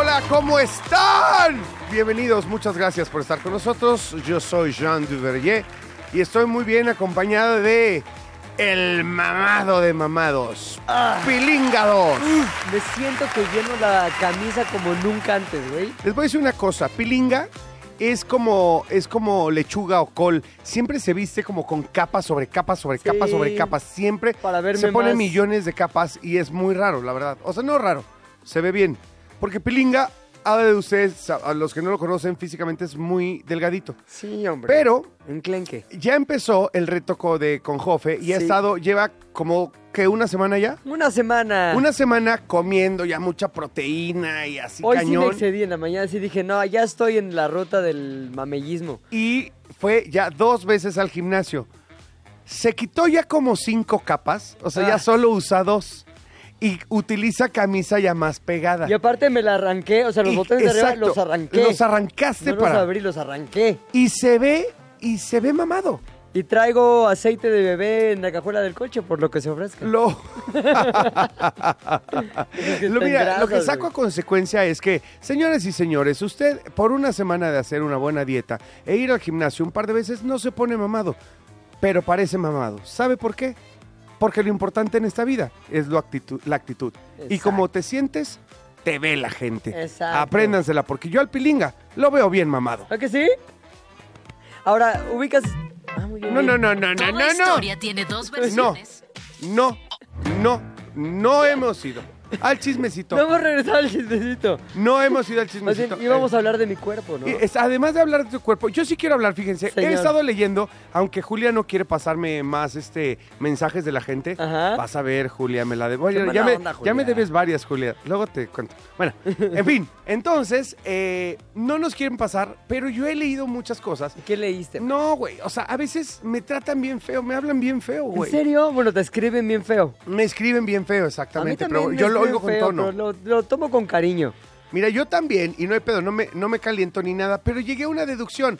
Hola, ¿cómo están? Bienvenidos, muchas gracias por estar con nosotros. Yo soy Jean Duverger y estoy muy bien acompañado de el mamado de mamados, Pilinga 2. Me siento que lleno la camisa como nunca antes, güey. Les voy a decir una cosa, Pilinga es como, es como lechuga o col. Siempre se viste como con capas sobre capas sobre Sí. capas sobre capas. Siempre Para se pone más- millones de capas y es muy raro, la verdad. O sea, no raro, se ve bien. Porque Pilinga, a de ustedes, a los que no lo conocen físicamente, es muy delgadito. Sí, hombre. Pero Enclenque. ya empezó el reto co- de con Jofe y ha Sí. estado, lleva como que una semana ya. Una semana. Una semana comiendo ya mucha proteína y así Hoy sí me cañón. excedí en la mañana, sí dije, no, ya estoy en la ruta del mamellismo. y fue ya dos veces al gimnasio. Se quitó ya como cinco capas, o sea, ya Ah. solo usa dos. Y utiliza camisa ya más pegada. Y aparte me la arranqué, o sea, los Y- botones de arriba exacto, los arranqué. Los arrancaste no los para. abrí, los arranqué. Y se ve, y se ve mamado. Y traigo aceite de bebé en la cajuela del coche, por lo que se ofrezca. Lo, que lo, está en mira, lo que saco a güey. consecuencia es que, señores y señores, usted por una semana de hacer una buena dieta e ir al gimnasio un par de veces no se pone mamado, pero parece mamado. ¿Sabe por qué? Porque lo importante en esta vida es lo actitud, la actitud. Y como te sientes, te ve la gente. Exacto. Apréndansela, porque yo al pilinga lo veo bien mamado. ¿A que sí? Ahora, ubicas... Ah, muy bien. No, no, no, no, no, Toda no, no. historia tiene dos versiones. No, no, no hemos ido al chismecito. No hemos regresado al chismecito. No hemos ido al chismecito. bien, íbamos Eh, a hablar de mi cuerpo, ¿no? y es- además de hablar de tu cuerpo, yo sí quiero hablar, fíjense. Señor. He estado leyendo, aunque Julia no quiere pasarme más este mensajes de la gente. Ajá. Vas a ver, Julia, me la debo. Ya, mala me, onda, ya me debes varias, Julia. Luego te cuento. Bueno, en fin, entonces, eh, no nos quieren pasar, pero yo he leído muchas cosas. ¿Qué leíste? No, güey, o sea, a veces me tratan bien feo, me hablan bien feo, ¿En güey. serio? Bueno, te escriben bien feo. Me escriben bien feo, exactamente, pero yo lo escriben oigo con tono. Lo, lo tomo con cariño. Mira, yo también, y no hay pedo, no me, no me caliento ni nada, pero llegué a una deducción.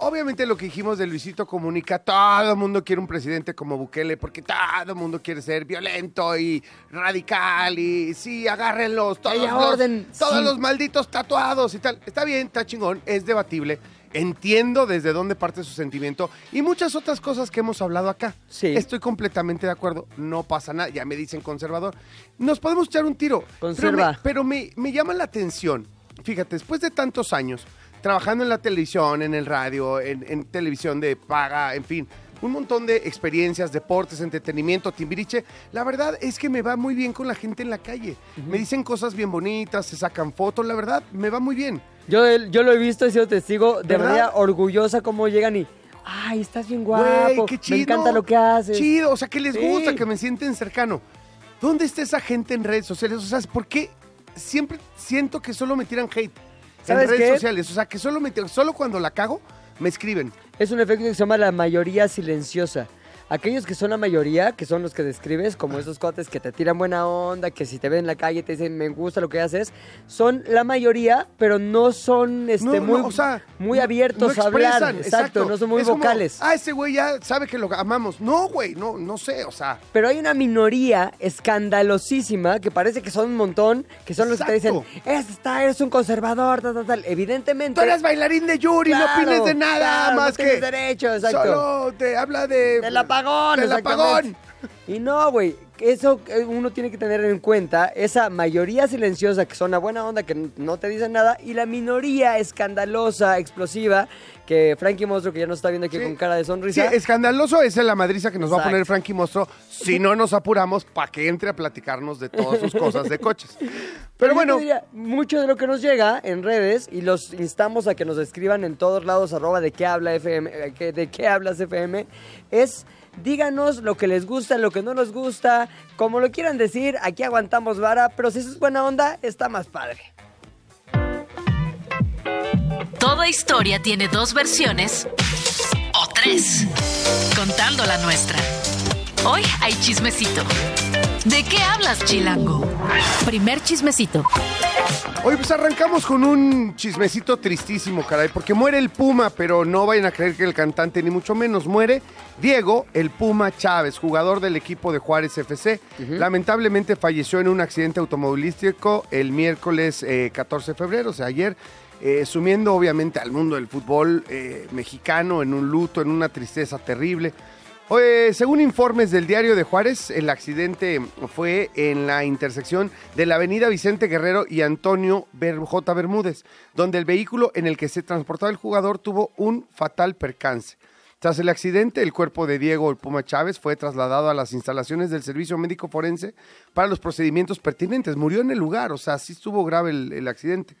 Obviamente lo que dijimos de Luisito Comunica, todo el mundo quiere un presidente como Bukele, porque todo el mundo quiere ser violento y radical y sí, agárrenlos, todos, los, orden, todos sí. los malditos tatuados y tal. Está bien, está chingón, es debatible. Entiendo desde dónde parte su sentimiento y muchas otras cosas que hemos hablado acá. Sí. Estoy completamente de acuerdo, no pasa nada, ya me dicen conservador. Nos podemos echar un tiro. Conserva. Pero me, pero me, me llama la atención, fíjate, después de tantos años, trabajando en la televisión, en el radio, en, en televisión de paga, en fin, un montón de experiencias, deportes, entretenimiento, timbiriche, la verdad es que me va muy bien con la gente en la calle. Me dicen cosas bien bonitas, se sacan fotos, la verdad, me va muy bien. Yo, yo lo he visto, he sido testigo de ¿Verdad? manera orgullosa cómo llegan y... Ay, estás bien guapo. Güey, qué chido. Me encanta lo que haces. Chido, o sea, que les Sí. gusta, que me sienten cercano. ¿Dónde está esa gente en redes sociales? O sea, ¿por qué siempre siento que solo me tiran hate en ¿Sabes redes qué? sociales? O sea, que solo me tiran- solo cuando la cago me escriben. Es un efecto que se llama la mayoría silenciosa. Aquellos que son la mayoría, que son los que describes, como esos cuates que te tiran buena onda, que si te ven en la calle te dicen me gusta lo que haces, son la mayoría, pero no son este, No, no, muy, o sea, muy no- abiertos no a hablar. Exacto, no son muy Es como, vocales. ah, ese güey ya sabe que lo amamos. No, güey, no, no sé, o sea. Pero hay una minoría escandalosísima que parece que son un montón, que son los que te dicen, Exacto. "Es- está, eres un conservador, tal, tal, tal. Evidentemente. Tú eres bailarín de Yuri, Claro, no opines de nada claro, más tienes que. derecho, exacto. Solo te habla de. Apagón, exactamente. apagón. Y no, güey, eso uno tiene que tener en cuenta, esa mayoría silenciosa que son a buena onda, que no te dicen nada, y la minoría escandalosa, explosiva, que Frankie Monstruo, que ya nos está viendo aquí Sí. con cara de Sí, sonrisa. escandaloso es la madriza que nos va a poner Frankie Mostro si no nos apuramos para que entre a platicarnos de todas sus cosas de coches. Pero bueno, diría, mucho de lo que nos llega en redes, y los instamos a que nos escriban en todos lados, arroba de qué habla FM, eh, de qué hablas FM, es Díganos lo que les gusta, lo que no nos gusta, como lo quieran decir, aquí aguantamos vara, pero si eso es buena onda, está más padre. Toda historia tiene dos versiones o tres, contando la nuestra. Hoy hay chismecito. ¿De qué hablas, Chilango? Primer chismecito. Hoy pues arrancamos con un chismecito tristísimo, caray, porque muere el Puma, pero no vayan a creer que el cantante ni mucho menos muere. Diego, el Puma Chávez, jugador del equipo de Juárez FC, lamentablemente falleció en un accidente automovilístico el miércoles eh, 14 de febrero, o sea, ayer, eh, sumiendo obviamente al mundo del fútbol eh, mexicano en un luto, en una tristeza terrible. Según informes del diario de Juárez, el accidente fue en la intersección de la avenida Vicente Guerrero y Antonio J. Bermúdez, donde el vehículo en el que se transportaba el jugador tuvo un fatal percance. Tras el accidente, el cuerpo de Diego el Puma Chávez fue trasladado a las instalaciones del Servicio Médico Forense para los procedimientos pertinentes. Murió en el lugar, o sea, sí estuvo grave el, el accidente.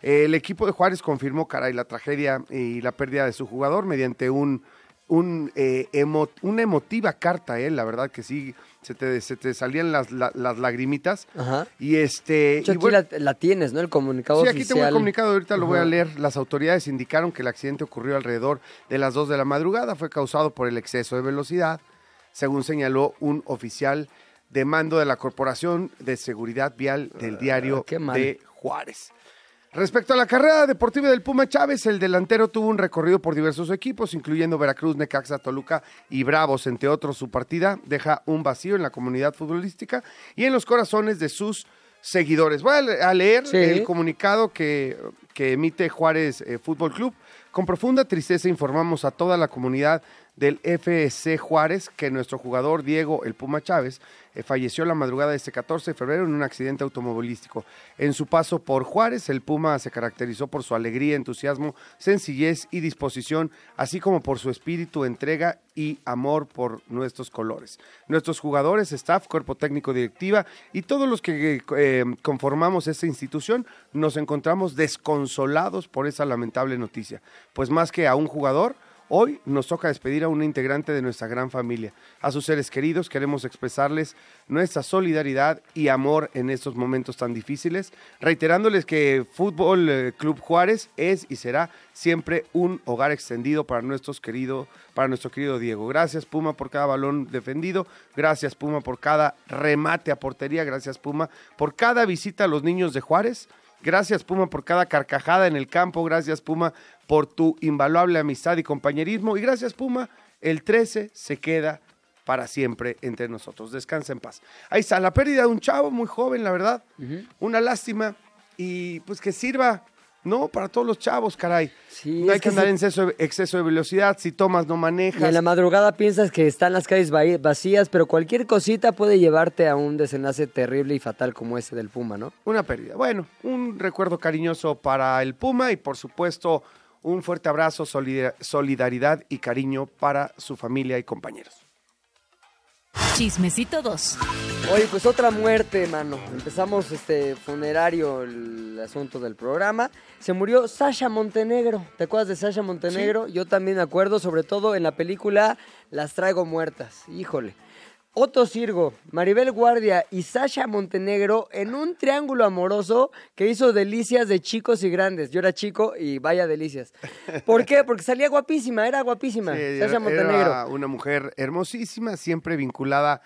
El equipo de Juárez confirmó, caray, la tragedia y la pérdida de su jugador mediante un, un, eh, emo- una emotiva carta, eh, la verdad que sí, se te, se te salían las, la- las lagrimitas. Ajá. Y este... De hecho, y aquí bueno- la, la tienes, ¿no? El comunicado Sí, aquí tengo el oficial. comunicado, ahorita lo voy a leer. Las autoridades indicaron que el accidente ocurrió alrededor de las 2 de la madrugada. Fue causado por el exceso de velocidad, según señaló un oficial de mando de la Corporación de Seguridad Vial del diario Ah, mal. de Juárez. Respecto a la carrera deportiva del Puma Chávez, el delantero tuvo un recorrido por diversos equipos, incluyendo Veracruz, Necaxa, Toluca y Bravos, entre otros. Su partida deja un vacío en la comunidad futbolística y en los corazones de sus seguidores. Voy a le- a leer Sí. el comunicado que, que emite Juárez eh, Fútbol Club. Con profunda tristeza informamos a toda la comunidad del FC Juárez que nuestro jugador Diego El Puma Chávez eh, falleció la madrugada de este 14 de febrero en un accidente automovilístico. En su paso por Juárez, el Puma se caracterizó por su alegría, entusiasmo, sencillez y disposición, así como por su espíritu, entrega y amor por nuestros colores. Nuestros jugadores, staff, cuerpo técnico, directiva y todos los que eh, conformamos esta institución nos encontramos desconsolados por esa lamentable noticia. Pues más que a un jugador, Hoy nos toca despedir a una integrante de nuestra gran familia. A sus seres queridos queremos expresarles nuestra solidaridad y amor en estos momentos tan difíciles, reiterándoles que Fútbol eh, Club Juárez es y será siempre un hogar extendido para nuestros para nuestro querido Diego. Gracias Puma por cada balón defendido, gracias Puma por cada remate a portería, gracias Puma por cada visita a los niños de Juárez. Gracias Puma por cada carcajada en el campo, gracias Puma por tu invaluable amistad y compañerismo y gracias Puma, el 13 se queda para siempre entre nosotros. Descansa en paz. Ahí está, la pérdida de un chavo muy joven, la verdad. Una lástima y pues que sirva, ¿no? Para todos los chavos, caray. Sí, no hay que andar se- en exceso, exceso de velocidad, si tomas no Y manejas. en la madrugada piensas que están las calles vacías, pero cualquier cosita puede llevarte a un desenlace terrible y fatal como ese del Puma, ¿no? Una pérdida. Bueno, un recuerdo cariñoso para el Puma y por supuesto un fuerte abrazo, solida- solidaridad y cariño para su familia y compañeros. Chismecito 2. Oye, pues otra muerte, mano. Empezamos este funerario, el asunto del programa. Se murió Sasha Montenegro. ¿Te acuerdas de Sasha Montenegro? Yo también me acuerdo, sobre todo en la película Las traigo muertas. Híjole. Otto Sirgo, Maribel Guardia y Sasha Montenegro en un triángulo amoroso que hizo delicias de chicos y grandes. Yo era chico y vaya delicias. ¿Por qué? Porque salía guapísima, era guapísima. Sí, Sasha Montenegro. Era una mujer hermosísima, siempre vinculada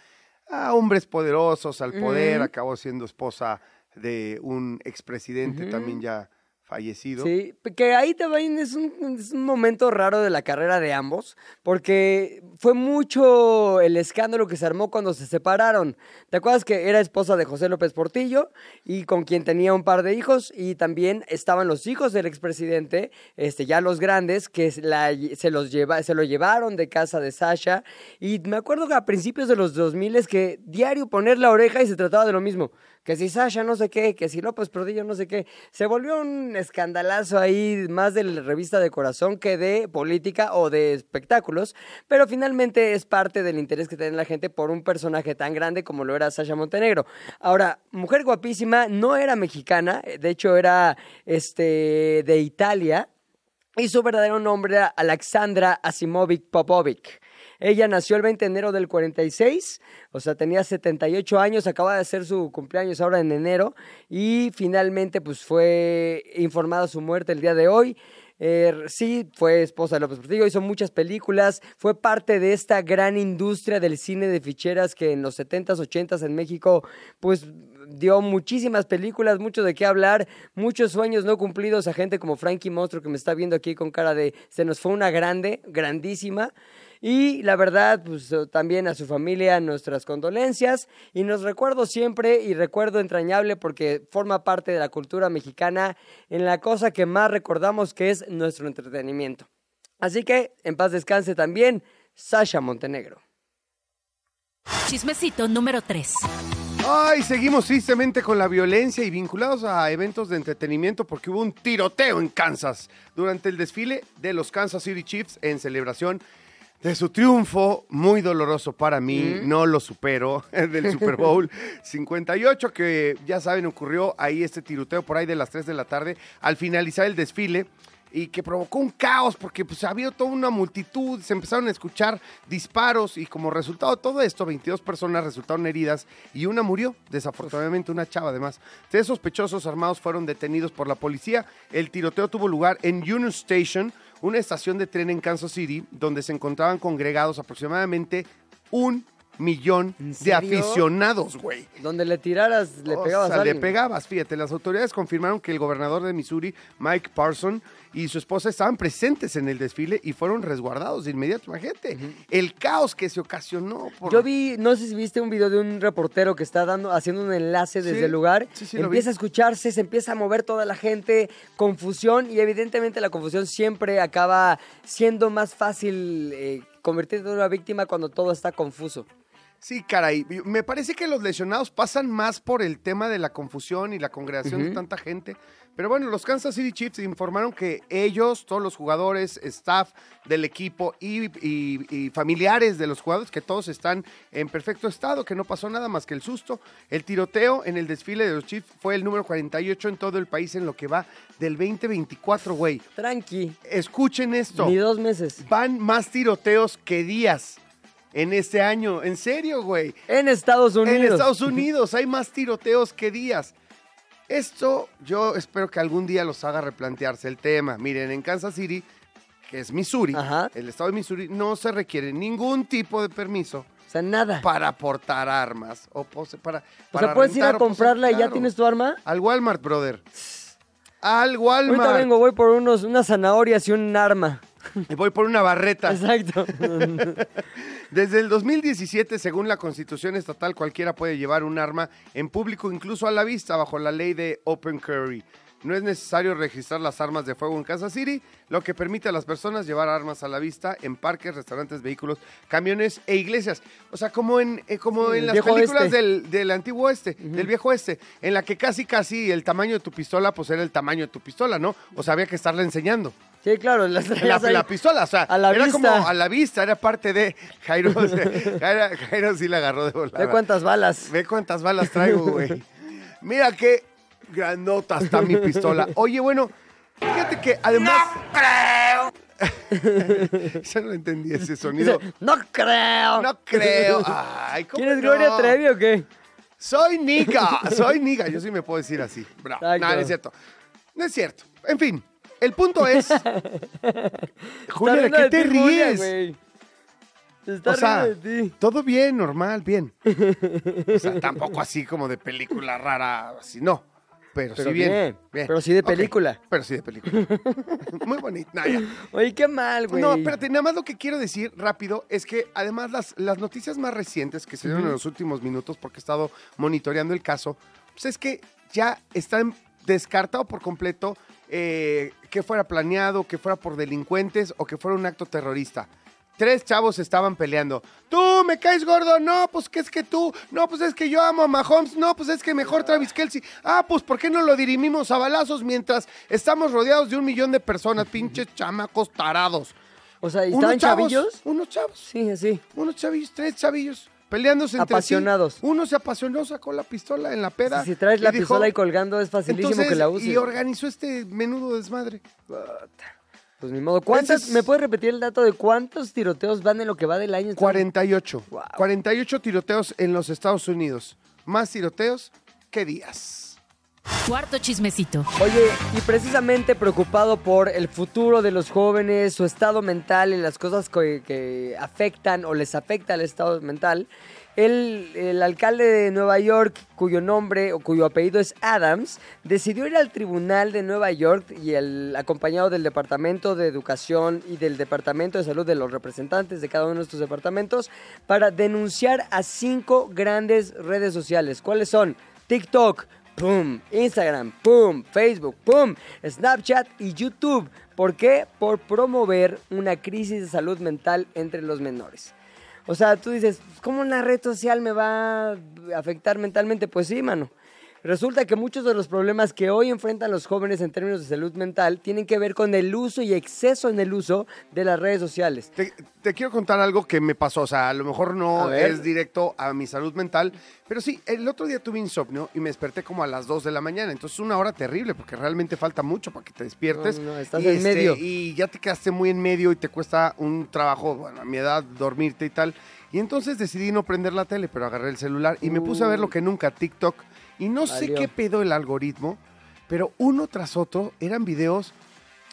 a hombres poderosos, al poder. Acabó siendo esposa de un expresidente también ya fallecido. Sí, que ahí también es un, es un momento raro de la carrera de ambos, porque fue mucho el escándalo que se armó cuando se separaron. ¿Te acuerdas que era esposa de José López Portillo y con quien tenía un par de hijos? Y también estaban los hijos del expresidente, este, ya los grandes, que la- se, los lleva, se lo llevaron de casa de Sasha. Y me acuerdo que a principios de los 2000 es que diario poner la oreja y se trataba de lo mismo. Que si Sasha no sé qué, que si López Portillo no sé qué. Se volvió un escandalazo ahí más de la revista de corazón que de política o de espectáculos. Pero finalmente es parte del interés que tiene la gente por un personaje tan grande como lo era Sasha Montenegro. Ahora, mujer guapísima, no era mexicana, de hecho era este, de Italia. Y su verdadero nombre era Alexandra Asimovic Popovic. Ella nació el 20 de enero del 46, o sea, tenía 78 años, acaba de hacer su cumpleaños ahora en enero y finalmente pues fue informada su muerte el día de hoy. Eh, sí, fue esposa de López Portillo, hizo muchas películas, fue parte de esta gran industria del cine de ficheras que en los 70s, 80s en México, pues dio muchísimas películas, mucho de qué hablar, muchos sueños no cumplidos a gente como Frankie Monstruo que me está viendo aquí con cara de se nos fue una grande, grandísima. Y la verdad, pues eh, también a su familia nuestras condolencias y nos recuerdo siempre y recuerdo entrañable porque forma parte de la cultura mexicana en la cosa que más recordamos que es nuestro entretenimiento. Así que en paz descanse también Sasha Montenegro. Chismecito número 3. Ay, seguimos tristemente con la violencia y vinculados a eventos de entretenimiento porque hubo un tiroteo en Kansas durante el desfile de los Kansas City Chiefs en celebración de su triunfo muy doloroso para mí, no lo supero, del Super Bowl 58 que ya saben ocurrió ahí este tiroteo por ahí de las 3 de la tarde al finalizar el desfile y que provocó un caos porque pues había toda una multitud, se empezaron a escuchar disparos y como resultado de todo esto, 22 personas resultaron heridas y una murió, desafortunadamente una chava además. Tres sospechosos armados fueron detenidos por la policía. El tiroteo tuvo lugar en Union Station, una estación de tren en Kansas City, donde se encontraban congregados aproximadamente un millón ¿En de aficionados, güey. Donde le tiraras, le O pegabas sea, a le pegabas, fíjate. Las autoridades confirmaron que el gobernador de Missouri, Mike Parson, y su esposa estaban presentes en el desfile y fueron resguardados de inmediato. Imagínate, el caos que se ocasionó. Por... Yo vi, no sé si viste un video de un reportero que está dando, haciendo un enlace desde Sí, el lugar. sí, sí, empieza a escucharse, se empieza a mover toda la gente, confusión, y evidentemente la confusión siempre acaba siendo más fácil eh, convertirte en una víctima cuando todo está confuso. Sí, caray. Me parece que los lesionados pasan más por el tema de la confusión y la congregación de tanta gente. Pero bueno, los Kansas City Chiefs informaron que ellos, todos los jugadores, staff del equipo y, y- y familiares de los jugadores, que todos están en perfecto estado, que no pasó nada más que el susto. El tiroteo en el desfile de los Chiefs fue el número 48 en todo el país en lo que va del 2024, güey. Tranqui, Escuchen esto. ni dos meses. Van más tiroteos que días en este año. En serio, güey. En Estados Unidos. En Estados Unidos hay más tiroteos que días. Esto yo espero que algún día los haga replantearse el tema. Miren, en Kansas City, que es Missouri, Ajá. el estado de Missouri, no se requiere ningún tipo de permiso O sea, nada. para portar armas o pose- para, o sea, puedes ir a comprarla y ya tienes tu arma. Al Walmart, brother. Al Walmart. Ahorita vengo, voy por unos, unas zanahorias y un arma. Voy por una barreta. Exacto. Desde el 2017, según la Constitución estatal, cualquiera puede llevar un arma en público, incluso a la vista, bajo la ley de Open Carry. No es necesario registrar las armas de fuego en Kansas City, lo que permite a las personas llevar armas a la vista en parques, restaurantes, vehículos, camiones e iglesias. O sea, como en, eh, como en el las películas del, del antiguo oeste, del viejo oeste, en la que casi casi el tamaño de tu pistola, pues era el tamaño de tu pistola, ¿no? O sea, había que estarla enseñando. Sí, claro. las La, traías ahí. la pistola, o sea, A la era vista. como a la vista, era parte de Jairo. Jairo, Jairo sí la agarró de volada. Ve cuántas balas. Ve cuántas balas traigo, güey. Mira qué granota está mi pistola. Oye, bueno, fíjate que además... Yo no entendí ese sonido. Dice, no creo. No creo. Ay, ¿cómo ¿Quién es no? Gloria Trevi o qué? Soy Nica, soy Nica. Yo sí me puedo decir así. Bravo. No, no es cierto. No es cierto. En fin, el punto es... Julia, ¿de qué te ti, Julia, ríes? está o sea, de ti. todo bien, normal, bien. O sea, tampoco así como de película rara, así, no. Pero, Pero sí bien, bien, bien. pero sí de película. pero sí de película. Muy bonito. Ya. Oye, qué mal, güey. No, espérate, nada más lo que quiero decir rápido es que además las, las noticias más recientes que se dieron en los últimos minutos, porque he estado monitoreando el caso, pues es que ya están descartado por completo eh, que fuera planeado, que fuera por delincuentes o que fuera un acto terrorista. Tres chavos estaban peleando. Tú me caes gordo. No, pues que es que tú. No, pues es que yo amo a Mahomes. No, pues es que mejor Travis Kelsey. Ah, pues ¿por qué no lo dirimimos a balazos mientras estamos rodeados de un millón de personas? Pinches chamacos tarados. O sea, ¿y Unos chavos, chavillos? Unos chavos. Sí, así. Unos chavillos, tres chavillos. Peleándose entre Apasionados. sí. Uno se apasionó, sacó la pistola en la peda. Si traes la dijo- pistola ahí colgando, es facilísimo Entonces, que la uses. Y organizó este menudo desmadre. Pues ni modo. ¿Cuántas, es- ¿Me puedes repetir el dato de cuántos tiroteos van en lo que va del año? 48. Wow. 48 tiroteos en los Estados Unidos. Más tiroteos que días. Cuarto chismecito. Oye, y precisamente preocupado por el futuro de los jóvenes, su estado mental y las cosas que, afectan o les afecta al estado mental, el, el alcalde de Nueva York, cuyo nombre o cuyo apellido es Adams, decidió ir al tribunal de Nueva York y el acompañado del Departamento de Educación y del Departamento de Salud de los representantes de cada uno de estos departamentos para denunciar a cinco grandes redes sociales. ¿Cuáles son? TikTok, ¡Pum! Instagram, ¡pum! Facebook, ¡pum! Snapchat y YouTube. ¿Por qué? Por promover una crisis de salud mental entre los menores. O sea, tú dices, ¿cómo una red social me va a afectar mentalmente? Pues sí, mano. Resulta que muchos de los problemas que hoy enfrentan los jóvenes en términos de salud mental tienen que ver con el uso y exceso en el uso de las redes sociales. Te, te quiero contar algo que me pasó. O sea, a lo mejor no es directo a mi salud mental, pero sí, el otro día tuve insomnio y me desperté como a las 2 de la mañana. Entonces, una hora terrible porque realmente falta mucho para que te despiertes. No, no, estás y, en medio. Y ya te quedaste muy en medio y te cuesta un trabajo, bueno, a mi edad, dormirte y tal. Y entonces decidí no prender la tele, pero agarré el celular y me puse a ver lo que nunca, TikTok. Y no sé qué pedo el algoritmo, pero uno tras otro eran videos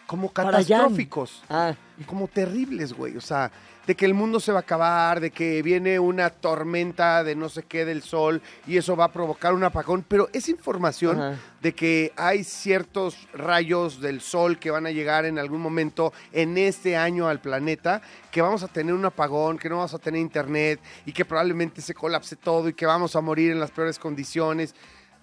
como catastróficos Ah, como terribles, güey. O sea, de que el mundo se va a acabar, de que viene una tormenta de no sé qué del sol y eso va a provocar un apagón. Pero es información Ajá. de que hay ciertos rayos del sol que van a llegar en algún momento en este año al planeta, que vamos a tener un apagón, que no vamos a tener internet y que probablemente se colapse todo y que vamos a morir en las peores condiciones.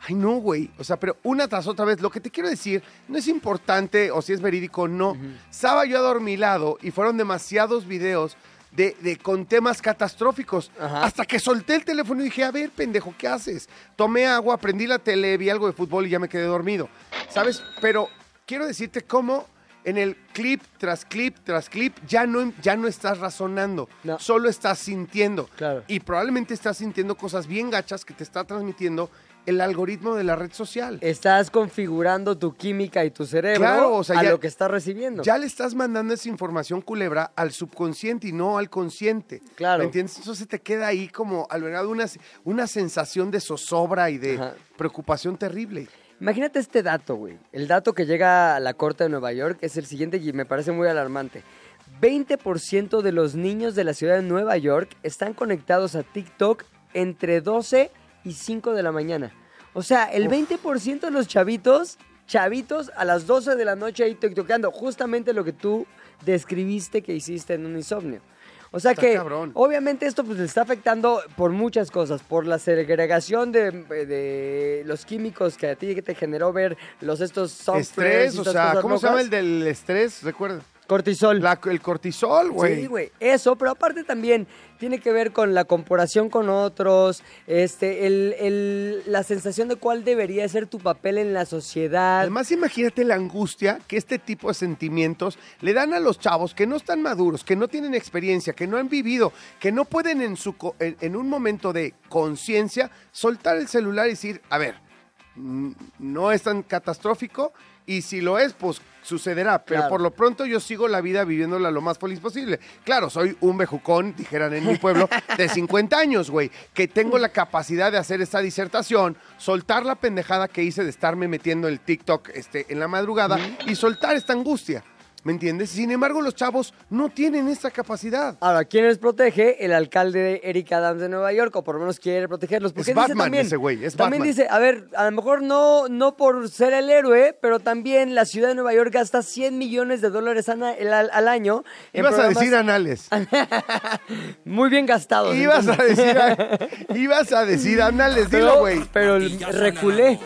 Ay, no, güey. O sea, pero una tras otra vez, lo que te quiero decir no es importante o si es verídico, no. Estaba yo adormilado y fueron demasiados videos de, de- con temas catastróficos. Ajá. Hasta que solté el teléfono y dije, a ver, pendejo, ¿qué haces? Tomé agua, prendí la tele, vi algo de fútbol y ya me quedé dormido. ¿Sabes? Pero quiero decirte cómo en el clip tras clip tras clip ya no, ya no estás razonando, No. solo estás sintiendo. Claro. Y probablemente estás sintiendo cosas bien gachas que te está transmitiendo el algoritmo de la red social. estás configurando tu química y tu cerebro Claro, o sea, a ya- lo que estás recibiendo. Ya le estás mandando esa información culebra al subconsciente y no al consciente. Claro. ¿Me entiendes? Entonces te queda ahí como albergado una, una sensación de zozobra y de Ajá. preocupación terrible. Imagínate este dato, güey. El dato que llega a la Corte de Nueva York es el siguiente y me parece muy alarmante. 20% de los niños de la ciudad de Nueva York están conectados a TikTok entre 12 y 5 de la mañana. O sea, el 20% de los chavitos, chavitos a las 12 de la noche ahí tiktokeando. Justamente lo que tú describiste que hiciste en un insomnio. O sea Está que, cabrón. obviamente esto pues le está afectando por muchas cosas, por la segregación de, de los químicos que a ti te generó ver los estos softwares Estrés, y o sea, ¿cómo se llama el del estrés? Recuerda. Cortisol? La- el cortisol, güey. Sí, güey. Eso, pero aparte también tiene que ver con la comparación con otros, este, el, el- la sensación de cuál debería ser tu papel en la sociedad. Además, imagínate la angustia que este tipo de sentimientos le dan a los chavos que no están maduros, que no tienen experiencia, que no han vivido, que no pueden en, su, en, en un momento de conciencia soltar el celular y decir, a ver, no es tan catastrófico y si lo es, pues sucederá. Pero Claro. por lo pronto yo sigo la vida viviéndola lo más feliz posible. Claro, soy un bejucón, dijeran en mi pueblo, de 50 años, güey, que tengo la capacidad de hacer esta disertación, soltar la pendejada que hice de estarme metiendo el TikTok este, en la madrugada y soltar esta angustia. ¿Me entiendes? Sin embargo, los chavos no tienen esta capacidad. Ahora, ¿quién les protege? El alcalde de Eric Adams de Nueva York, o por lo menos quiere protegerlos. Porque Es dice Batman también, ese güey, es También Batman. dice, a ver, a lo mejor no, no por ser el héroe, pero también la ciudad de Nueva York gasta 100 millones de dólares el- al, al año. en Ibas a decir anales. Muy bien gastados. Ibas a decir, ibas a decir anales, dilo, Pero, güey. pero reculé.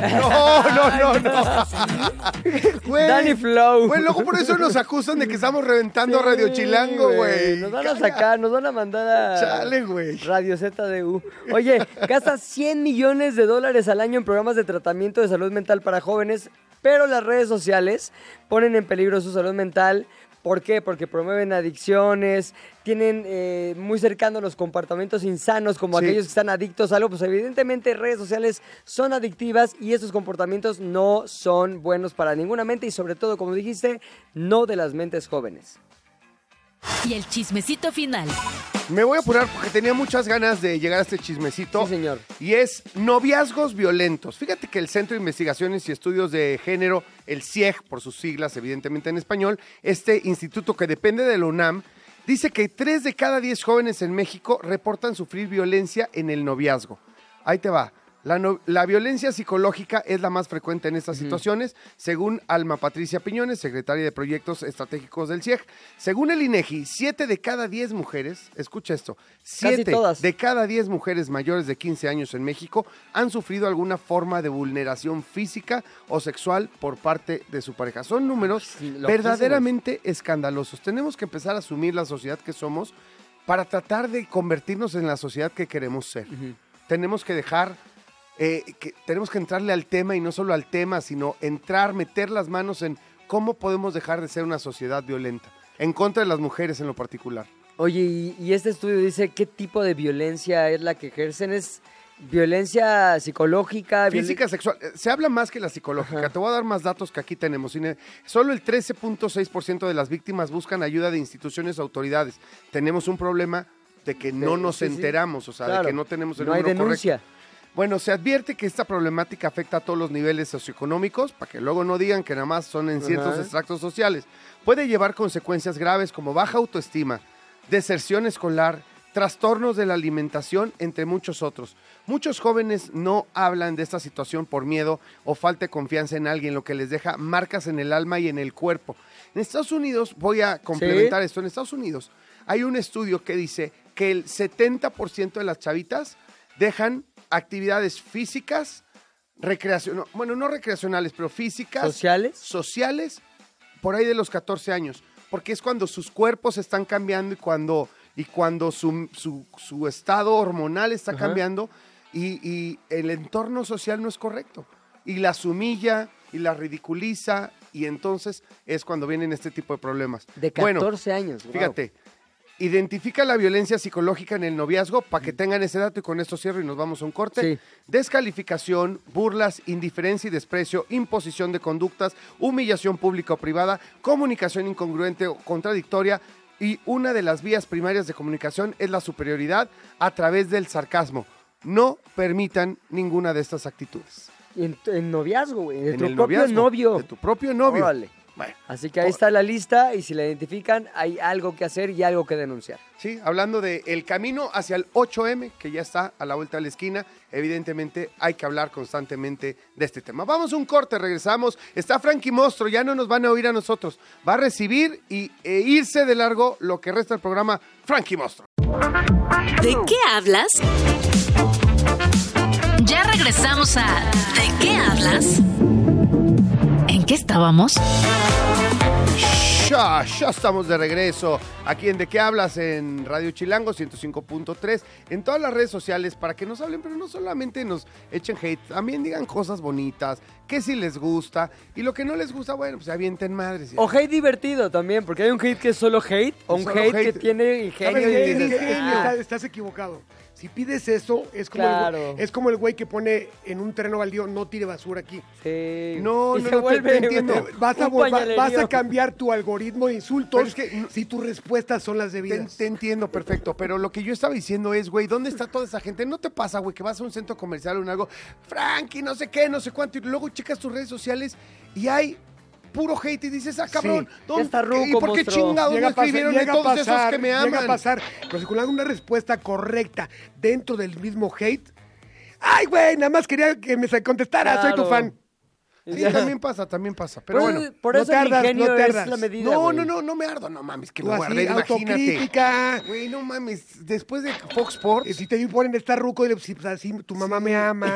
No, no, no, no. Güey. Danny Flow. Güey, luego por eso nos acusan de que estamos reventando Sí, Radio Chilango, güey. Nos van a sacar, nos van a mandar a Chale, güey. Radio ZDU. Oye, gasta 100 millones de dólares al año en programas de tratamiento de salud mental para jóvenes, pero las redes sociales ponen en peligro su salud mental ¿Por qué? Porque promueven adicciones, tienen eh, muy cercanos los comportamientos insanos, como Sí. aquellos que están adictos a algo. Pues evidentemente redes sociales son adictivas y esos comportamientos no son buenos para ninguna mente y sobre todo, como dijiste, no de las mentes jóvenes. Y el chismecito final. Me voy a apurar porque tenía muchas ganas de llegar a este chismecito. Sí, señor. Y es noviazgos violentos. Fíjate que el Centro de Investigaciones y Estudios de Género, el CIEG, por sus siglas, evidentemente en español, este instituto que depende de la UNAM, dice que 3 de cada 10 jóvenes en México reportan sufrir violencia en el noviazgo. Ahí te va. La, no- la violencia psicológica es la más frecuente en estas situaciones, según Alma Patricia Piñones, secretaria de Proyectos Estratégicos del CIEG. Según el INEGI, 7 de cada 10 mujeres, escucha esto, 7 todas. de cada 10 mujeres mayores de 15 años en México han sufrido alguna forma de vulneración física o sexual por parte de su pareja. Son números Sí, verdaderamente escandalosos. Tenemos que empezar a asumir la sociedad que somos para tratar de convertirnos en la sociedad que queremos ser. Tenemos que dejar, eh, que, tenemos que entrarle al tema y no solo al tema, sino entrar, meter las manos en cómo podemos dejar de ser una sociedad violenta, en contra de las mujeres en lo particular. Oye, y, y este estudio dice qué tipo de violencia es la que ejercen. ¿Es violencia psicológica? violen- Física, sexual. Eh, Se habla más que la psicológica. Te voy a dar más datos que aquí tenemos. Solo el 13.6% de las víctimas buscan ayuda de instituciones o autoridades. Tenemos un problema de que no Sí, nos sí, enteramos, o sea, Claro. de que no tenemos el No hay número correcto. Bueno, se advierte que esta problemática afecta a todos los niveles socioeconómicos, para que luego no digan que nada más son en ciertos Ajá. extractos sociales. Puede llevar consecuencias graves como baja autoestima, deserción escolar, trastornos de la alimentación, entre muchos otros. Muchos jóvenes no hablan de esta situación por miedo o falta de confianza en alguien, lo que les deja marcas en el alma y en el cuerpo. En Estados Unidos, voy a complementar esto, en Estados Unidos hay un estudio que dice que el 70% de las chavitas dejan actividades físicas, recreacionales, bueno, no recreacionales, pero físicas, ¿Sociales? sociales, por ahí de los 14 años, porque es cuando sus cuerpos están cambiando y cuando, y cuando su, su- su estado hormonal está Ajá. cambiando y, y el entorno social no es correcto. Y las humilla y las ridiculiza y entonces es cuando vienen este tipo de problemas. De Bueno, 14 años. wow. Fíjate, identifica la violencia psicológica en el noviazgo para que tengan ese dato y con esto cierro y nos vamos a un corte. Sí. Descalificación, burlas, indiferencia y desprecio, imposición de conductas, humillación pública o privada, comunicación incongruente o contradictoria y una de las vías primarias de comunicación es la superioridad a través del sarcasmo. No permitan ninguna de estas actitudes. En, en noviazgo, güey. En tu el propio noviazgo, novio. De tu propio novio. Órale. Bueno, Así que ahí está la lista y si la identifican, hay algo que hacer y algo que denunciar. Sí, hablando de el camino hacia el 8M, que ya está a la vuelta de la esquina, evidentemente hay que hablar constantemente de este tema. Vamos a un corte, regresamos. Está Frankie Mostro, ya no nos van a oír a nosotros. Va a recibir y e irse de largo lo que resta del programa Frankie Mostro. ¿De qué hablas? Ya regresamos a ¿De qué hablas? ¿En qué estábamos? Ya, ya estamos de regreso aquí en De qué hablas en Radio Chilango 105.3, en todas las redes sociales para que nos hablen, pero no solamente nos echen hate, también digan cosas bonitas, que si les gusta y lo que no les gusta, bueno, pues avienten madres. O hate divertido también, porque hay un hate que es solo hate, o un Solo hate, hate. que tiene ingenio. ¿Sabes y dices, Ingenio, "Ah". estás equivocado. Si pides eso, es como, Claro. el, güey- es como el güey que pone en un terreno baldío, no tire basura aquí. Sí. No, Y no, no, te- vuelve te entiendo. un Vas a, vas cambiar tu algoritmo de insultos es que si tus respuestas son las Te, debidas. te entiendo perfecto, pero lo que yo estaba diciendo es, güey, ¿dónde está toda esa gente? ¿No te pasa, güey, que vas a un centro comercial o en algo, Frankie, no sé qué, no sé cuánto, y luego checas tus redes sociales y hay puro hate y dices, ah, cabrón, Sí. ¿dónde- está ruco, ¿y por qué monstruo. chingados no Llega a pasar- escribieron de llega a todos esos pasar, que me Llega aman? a pasar. Pero si con una respuesta correcta dentro del mismo hate, ¡ay, güey! Nada más quería que me contestara, soy tu Claro. fan. Sí, Ya. también pasa, también pasa, pero por, bueno. por no eso te el ardas, ingenio no te es ardas. la medida, No, güey. no, no, no me ardo, no mames, que Tú me así, guardé, imagínate. autocrítica. Güey, no mames, después de Fox Sports, Eh, Si te ponen esta ruco, dile, pues, pues, así tu mamá me ama.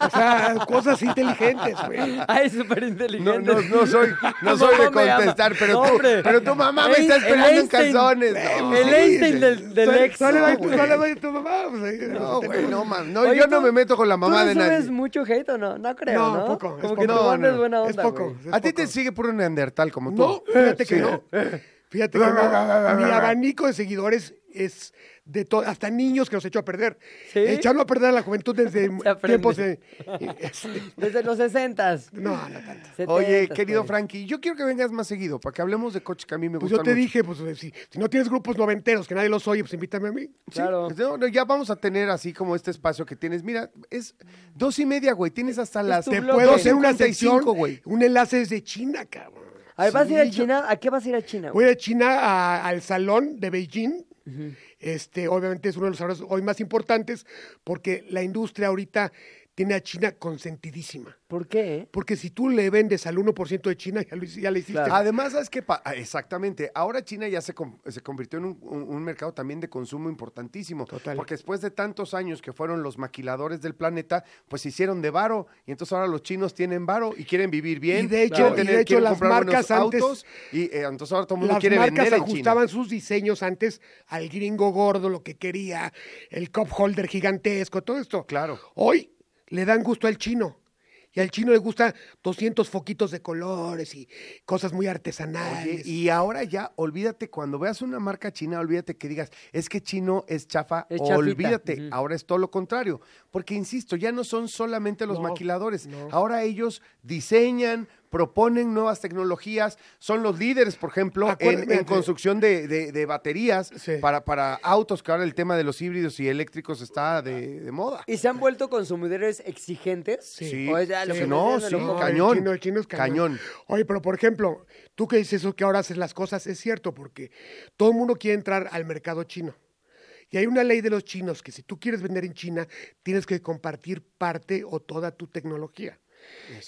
O sea, cosas inteligentes, güey. Ay, súper No, inteligente. no, no soy, no Tu soy de mamá me ama. contestar, pero, No, tú, hombre. pero tu mamá me El- está el esperando en Einstein. calzones. No, el Einstein del, del ex. Solo le güey. le doy a tu mamá. pues, ahí, No, güey, no mames. No, Oye, yo no ¿tú- me meto con la mamá ¿Tú de no nadie. subes mucho hate o no? No creo, No, ¿no? poco, es Como poco. No, no, es buena es onda, poco. güey. es A ti te poco. sigue puro neandertal como tú. No, fíjate que no. Fíjate que mi, mi abanico de seguidores es de todo, hasta niños que los echó a perder. ¿Sí? Echarlo a perder a la juventud desde tiempos de... este, Desde los 60 no, no tanto. Oye, querido Frankie, yo quiero que vengas más seguido para que hablemos de coches que a mí me Pues yo gustan te mucho. dije, pues si, si no tienes grupos noventeros que nadie los oye, pues invítame a mí. Sí, Claro. pues, no, no, ya vamos a tener así como este espacio que tienes. Mira, es dos y media, güey. Tienes hasta las Te blog, puedo güey. hacer una 55, sección, güey. un enlace desde China, cabrón. A ver, ¿vas a ir a Sí, yo- China? ¿A qué vas a ir a China? Voy a China a- al salón de Beijing. Este, obviamente es uno de los salones hoy más importantes porque la industria ahorita tiene a China consentidísima. ¿Por qué? Porque si tú le vendes al 1% de China, ya, lo, ya le hiciste. Claro. Además, ¿sabes qué? ah, Exactamente. Ahora China ya se, se convirtió en un, un- un mercado también de consumo importantísimo. Total. Porque después de tantos años que fueron los maquiladores del planeta, pues se hicieron de varo. Y entonces ahora los chinos tienen varo y quieren vivir bien. Y de hecho- y de tener- hecho las marcas antes- autos, y eh, entonces ahora todo el mundo Las quiere marcas vender en China. ajustaban sus diseños antes al gringo gordo, lo que quería, el cup holder gigantesco, todo esto. Claro. Hoy le dan gusto al chino. Y al chino le gusta 200 foquitos de colores y cosas muy Oye, artesanales. y ahora ya, olvídate, cuando veas una marca china, olvídate que digas, es que chino es chafa, Es olvídate. Ahora es todo lo contrario. Porque, insisto, ya no son solamente los No, maquiladores. no. Ahora ellos diseñan, proponen nuevas tecnologías, son los líderes, por ejemplo, en, Acuérdate- en construcción de, de- de baterías Sí. para, para autos, que ahora el tema de los híbridos y eléctricos está de, de moda. ¿Y se han vuelto consumidores exigentes? Sí. ¿O es ya lo Sí, no, sí, No, cañón. El chino, el chino es cañón. Cañón. Oye, pero por ejemplo, tú que dices eso que ahora haces las cosas, es cierto, porque todo el mundo quiere entrar al mercado chino. Y hay una ley de los chinos que si tú quieres vender en China, tienes que compartir parte o toda tu tecnología.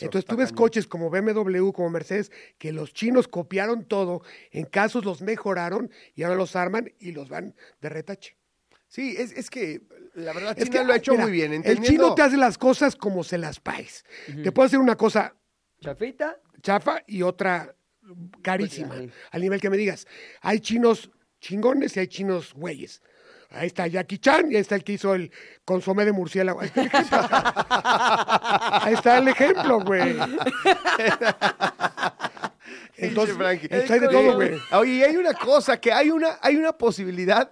Entonces tú ves coches como BMW, como Mercedes, que los chinos copiaron todo, en casos los mejoraron y ahora los arman y los van de retache. Sí, es, es que la verdad Es que, lo ha hecho mira, muy bien. El chino te hace las cosas como se las paes. Te puede hacer una cosa ¿Chafita? chafa y otra carísima. Pues, ajá. al nivel que me digas, hay chinos chingones y hay chinos güeyes. Ahí está Jackie Chan y ahí está el que hizo el consomé de murciélago. Ahí está el ejemplo, Ahí está el ejemplo, güey. Entonces, Frankie. hay de todo, güey. Oye, y hay una cosa, que hay una, hay una posibilidad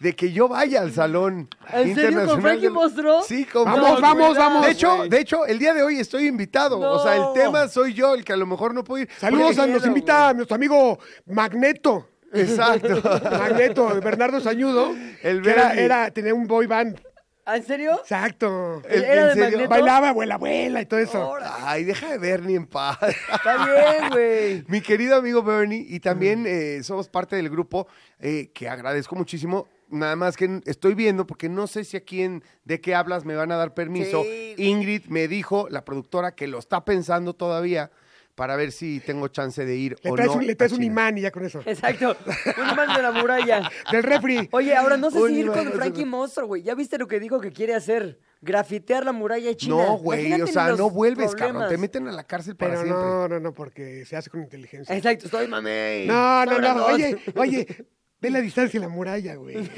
de que yo vaya al salón ¿En serio, con internacional Frankie Monstruo? Sí, con Vamos, Frankie. vamos, vamos. De hecho, de hecho, el día de hoy estoy invitado. O sea, el tema soy yo, el que a lo mejor no puedo ir. Saludos, a, nos invita nuestro amigo Magneto. Exacto. Magneto, Bernardo Sañudo. El que era, Bernie. era, tenía un boy band. ¿Ah, ¿En serio? Exacto. El- ¿Era ¿en de serio? Magneto? Bailaba abuela, abuela y todo eso. Ahora. Ay, deja de ver ni en paz. Está bien, güey. Mi querido amigo Bernie, y también eh, somos parte del grupo eh, que agradezco muchísimo. Nada más que estoy viendo, porque no sé si aquí en De qué hablas me van a dar permiso. Sí. Ingrid me dijo, la productora, que lo está pensando todavía para ver si tengo chance de ir Le o traes, no. un, le traes un imán y ya con eso. Exacto. Un imán de la muralla. Del refri. Oye, ahora no sé Un si ir con Frankie Monstruo, güey. ¿Ya viste lo que dijo que quiere hacer? Grafitear la muralla china. No, güey, o sea, no vuelves, cabrón. Te meten a la cárcel para Pero siempre. no, no, no, porque se hace con inteligencia. Exacto, estoy mamey. No, no, no. Oye, oye, ve la distancia la muralla, güey.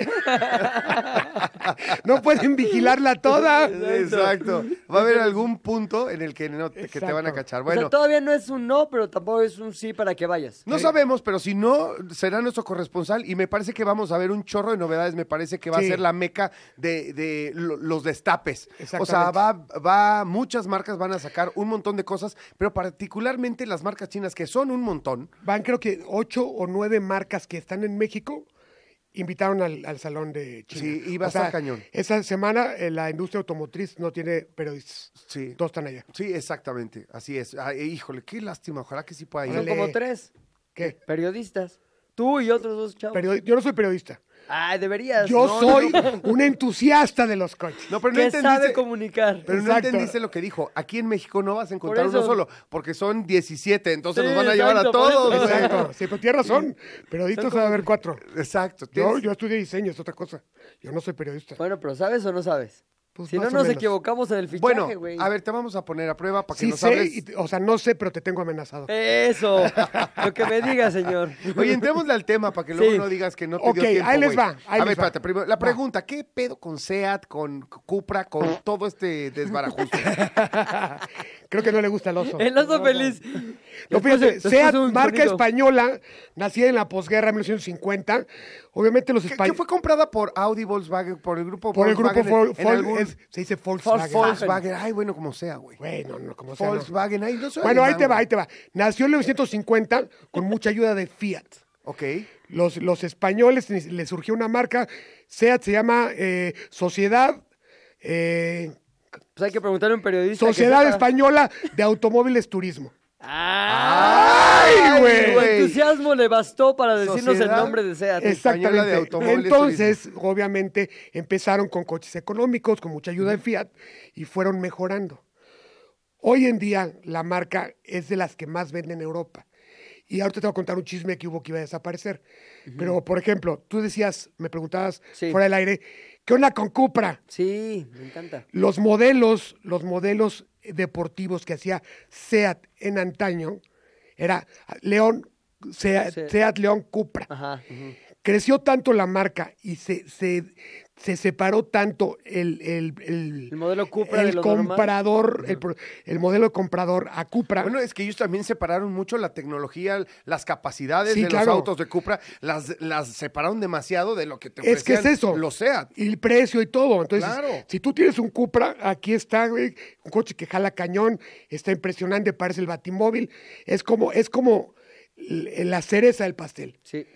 no pueden vigilarla toda. Exacto. Va a haber algún punto en el que, no, que te van a cachar. O sea, Bueno, todavía no es un no, pero tampoco es un sí para que vayas. No sabemos, pero si no, será nuestro corresponsal y me parece que vamos a ver un chorro de novedades. Me parece que va Sí. a ser la meca de, de lo- los destapes. O sea, va, va, muchas marcas van a sacar un montón de cosas, pero particularmente las marcas chinas, que son un montón. Van creo que ocho o nueve marcas que están en México invitaron al, al salón de China. Sí, va a estar cañón. Esa semana eh, la industria automotriz no tiene periodistas. Sí. Todos están allá. Sí, exactamente. Así es. Ay, híjole, qué lástima. Ojalá que sí pueda ir. Son como tres ¿Qué? periodistas. Tú y otros dos chavos. Periodi- Yo no soy periodista. Ay, deberías. Yo No, soy no, no. un entusiasta de los coches. No, pero no entendiste. sabe comunicar. Pero no entendiste lo que dijo. Aquí en México no vas a encontrar uno solo, porque son 17, entonces Sí, nos van a llevar a exacto, todos. Exacto. Sí, pero tienes razón. Periodistas debe haber cuatro. Exacto. Yo, yo estudié diseño, es otra cosa. Yo no soy periodista. Bueno, pero ¿sabes o no sabes? Pues si no, nos menos. equivocamos en el fichaje, Bueno, güey. a ver, te vamos a poner a prueba para que Sí nos sé, hables. y o sea, no sé, pero te tengo amenazado. Eso. lo que me diga, señor. Oye, entrémosle al tema para que luego Sí. no digas que no te Ok, dio tiempo. ahí les va, ahí a les ver, va. espérate, primero, la Va. pregunta, ¿qué pedo con SEAT, con Cupra, con todo este desbarajuste? Creo que no le gusta el oso. El oso feliz. No, fíjate, SEAT, marca española, nacida en la posguerra, 1950. Obviamente los Que, que españoles... fue comprada por Audi Volkswagen, por el grupo Por el grupo Volkswagen Vol- algún- es- se dice Volkswagen. Volkswagen. Ay, bueno, como sea, güey. Bueno, no, como sea. no. Volkswagen, ay, no soy Bueno, ahí te va, ahí te va. Nació en 1950 con mucha ayuda de Fiat. Ok. Los, los españoles les les surgió una marca, SEAT se llama eh, Sociedad, eh, Pues hay que preguntarle a un periodista. Sociedad. Española de Automóviles Turismo. ¡Ay, güey! El entusiasmo le bastó para decirnos el nombre de SEAT. De Exactamente. Automóviles Entonces, obviamente, empezaron con coches económicos, con mucha ayuda de Fiat, y fueron mejorando. Hoy en día, la marca es de las que más vende en Europa. Y ahorita te voy a contar un chisme que hubo que iba a desaparecer. Pero, por ejemplo, tú decías, me preguntabas Sí. fuera del aire, ¿qué onda con Cupra? Sí, me encanta. Los modelos, los modelos deportivos que hacía SEAT en antaño, era León, SEAT, Sí. SEAT León Cupra Ajá. creció tanto la marca y se, se, se separó tanto el, el, el, El modelo Cupra el de lo normal. comprador, el, pro- el modelo de comprador a Cupra. Bueno, es que ellos también separaron mucho la tecnología, las capacidades Sí, de claro. los autos de Cupra, las, las separaron demasiado de lo que te es que es ofrecían eso. Los SEAT. Y el precio y todo. Entonces, Claro. si tú tienes un Cupra, aquí está, güey, un coche que jala cañón, está impresionante, parece el batimóvil. Es como, es como la cereza del pastel. Sí.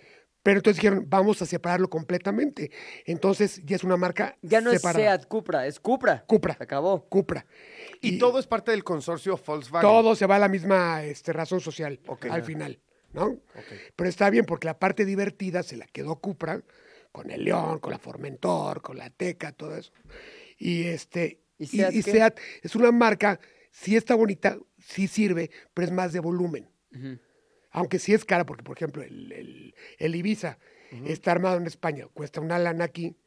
Pero entonces dijeron, vamos a separarlo completamente. Entonces, ya es una marca Ya no separada. es SEAT Cupra, es Cupra. Cupra. Se acabó. Cupra. Y, todo es parte del consorcio Volkswagen. Todo se va a la misma este, razón social Ok. al final, ¿no? Pero está bien porque la parte divertida se la quedó Cupra con el León, con la Formentor, con la Teca, todo eso. Y este ¿Y qué? Seat es una marca, sí está bonita, sí sirve, pero es más de volumen. Aunque sí es cara, porque por ejemplo el, el- el Ibiza está armado en España, cuesta una lana aquí,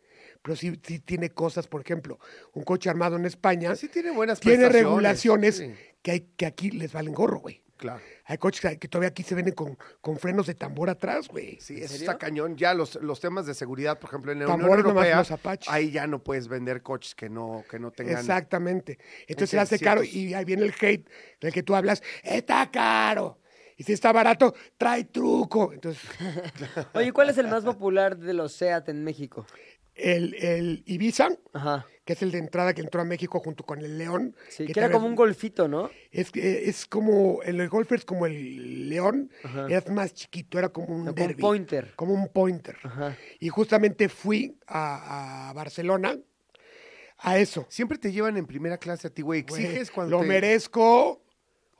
pero sí, sí tiene cosas, por ejemplo, un coche armado en España Sí tiene buenas tiene regulaciones sí. que, hay, que aquí les valen gorro, güey. Claro. Hay coches que- todavía aquí se venden con, con frenos de tambor atrás, güey. Sí, eso está cañón. Ya los, los temas de seguridad, por ejemplo, en la Unión Tambores Europea, los ahí ya no puedes vender coches que no, que no tengan... Exactamente. Entonces se hace caro y ahí viene el hate del que tú hablas. Está caro. Y si está barato, trae truco. Entonces, Oye, ¿cuál es el más popular de los SEAT en México? el, el Ibiza, Ajá. que es el de entrada que entró a México junto con el León. Sí, que, que era como un golfito, ¿no? Es, que es como, el, Golfer es como el León, Ajá. era más chiquito, era como un Como un derby. pointer. Como un pointer. Ajá. Y justamente fui a, a Barcelona a eso. Siempre te llevan en primera clase a ti, güey. Güey, Exiges cuando Lo te- merezco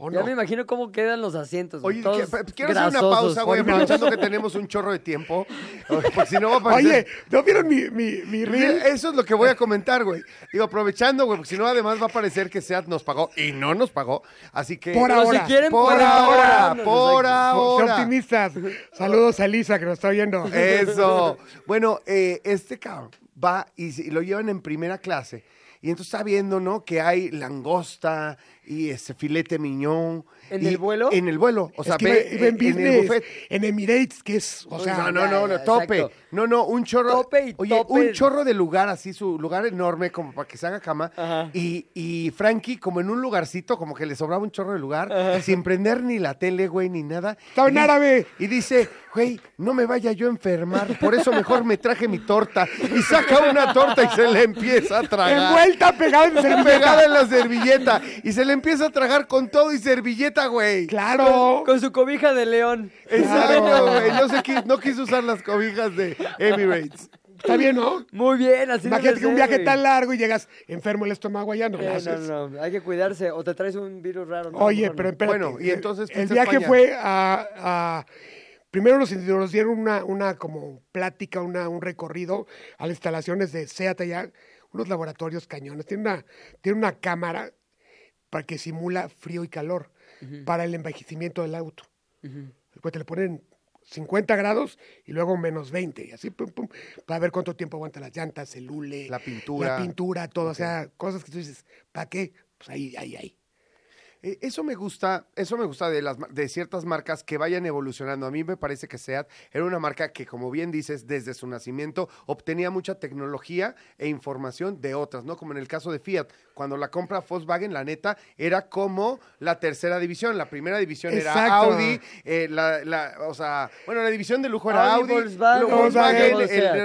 o Ya no. me imagino cómo quedan los asientos. güey, Oye, todos que- pues, quiero hacer una pausa, güey, aprovechando que tenemos un chorro de tiempo. Porque si no va a parecer... Oye, ¿no vieron mi, mi, mi reel? Eso es lo que voy a comentar, güey. Digo, aprovechando, güey, porque si no, además va a parecer que SEAT nos pagó y no nos pagó. Así que. Por Pero ahora. si quieren, Por ahora, pagarnos, por ahora. optimistas. Saludos a Elisa que nos está oyendo. Eso. Bueno, eh, este cabrón va y, y lo llevan en primera clase. Y entonces está viendo, ¿no? Que hay langosta y ese filete miñón. ¿En y- el vuelo? En el vuelo. O sea, es ve en en, en el buffet. en Emirates, que es, o sea, no, no, no, no, tope. exacto. No, no, un chorro. Tope y oye, tope. un chorro de lugar así, su lugar enorme, como para que se haga cama. Ajá. Y, y Frankie, como en un lugarcito, como que le sobraba un chorro de lugar, sin prender ni la tele, güey, ni nada. Estaba en árabe. Y dice, güey, no me vaya yo a enfermar, por eso mejor me traje mi torta. Y saca una torta y se le empieza a tragar. envuelta, pegada en. Pegada en la servilleta. Y se le empieza a tragar con todo y servilleta, güey. Claro. Con su cobija de león. Exacto, güey. No, sé qué- no quiso usar las cobijas de Emirates. Está bien, ¿no? Muy bien, así Imagínate debe que un viaje güey. tan largo y llegas enfermo el estómago allá, no lo Eh, haces. no, no, hay que cuidarse. O te traes un virus raro. ¿no? Oye, pero espérate. Bueno, y entonces el viaje España. fue a, a- primero nos, nos dieron una, una como plática, una, un recorrido a las instalaciones de SEAT allá, unos laboratorios cañones. Tiene una, tiene una cámara para que simula frío y calor para el envejecimiento del auto. Después te le ponen 50 grados y luego menos 20 y así pum, pum, para ver cuánto tiempo aguanta las llantas, el hule, La pintura. la pintura, todo, o sea, cosas que tú dices, ¿para qué? Pues ahí, ahí, ahí. Eh, Eso me gusta, eso me gusta de las de ciertas marcas que vayan evolucionando. A mí me parece que Seat era una marca que, como bien dices, desde su nacimiento obtenía mucha tecnología e información de otras, ¿no? Como en el caso de Fiat, cuando la compra Volkswagen, la neta, era como la tercera división. La primera división era. Audi, eh, la, la- o sea, bueno, la división de lujo era Audi, Audi, Volkswagen, luego Volkswagen,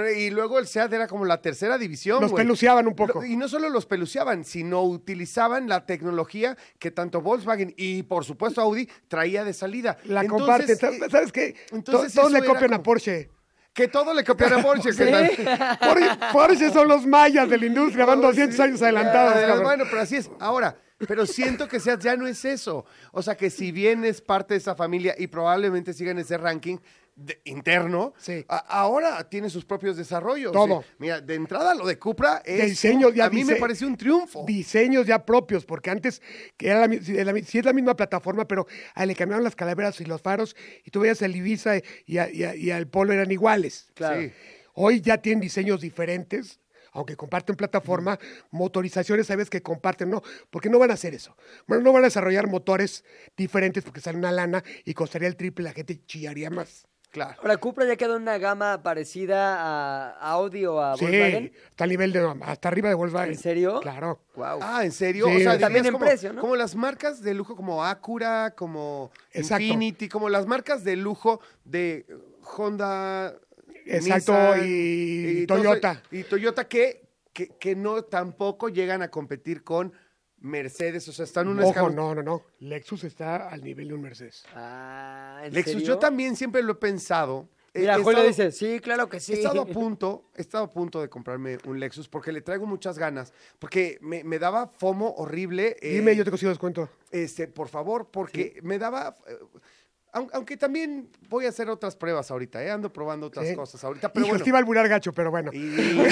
el- y luego el Seat era como la tercera división. Los peluceaban un poco. Y no solo los peluceaban, sino utilizaban la tecnología que tanto Volkswagen y por supuesto Audi traía de salida. La Entonces, comparten. eh, ¿Sabes qué? entonces To- Todos le copian a Porsche. Que todo le copiara a Porsche. tal- Porsche, Porsche son los mayas de la industria, van 200 años adelantados. Ah. Bueno, pero así es. Ahora, pero siento que Seat ya no es eso. O sea, que si bien es parte de esa familia y probablemente siga en ese ranking de- interno, Sí. a- ahora tiene sus propios desarrollos. Todo. Sí. Mira, de entrada lo de Cupra es... De diseño ya a mí me parece un triunfo. Diseños ya propios, porque antes, que era la, sí es la misma plataforma, pero ahí le cambiaron las calaveras y los faros, y tú veías el Ibiza y, a- y a- y al Polo eran iguales. Claro. Sí. Hoy ya tienen diseños diferentes, aunque comparten plataforma, motorizaciones, sabes que comparten, no, porque no van a hacer eso. Bueno, no van a desarrollar motores diferentes porque sale una lana y costaría el triple, la gente chillaría más. Claro. Ahora, Cupra ya quedó en una gama parecida a Audi o a Sí, Volkswagen. hasta el nivel de, hasta arriba de Volkswagen. ¿En serio? Claro. Wow. Ah, ¿en serio? Sí. o sea, También en como, precio, ¿no? Como las marcas de lujo como Acura, como Exacto. Infinity, como las marcas de lujo de Honda, Exacto, Nissan, y eso- Toyota. y Toyota que, que, que no tampoco llegan a competir con Mercedes, o sea, están en un Ojo, escalón. no, no, no. Lexus está al nivel de un Mercedes. Ah, ¿en Lexus, serio? yo también siempre lo he pensado. Mira, Julio estado- dice, sí, claro que sí. He estado a punto, he estado a punto de comprarme un Lexus porque le traigo muchas ganas, porque me, me daba FOMO horrible. eh, Dime, yo te consigo descuento. Este, por favor, porque me daba. eh, aunque también voy a hacer otras pruebas ahorita, ¿eh? ando probando otras Sí. cosas ahorita, pero Hijo, bueno. te iba a alburar gacho, pero bueno. Y-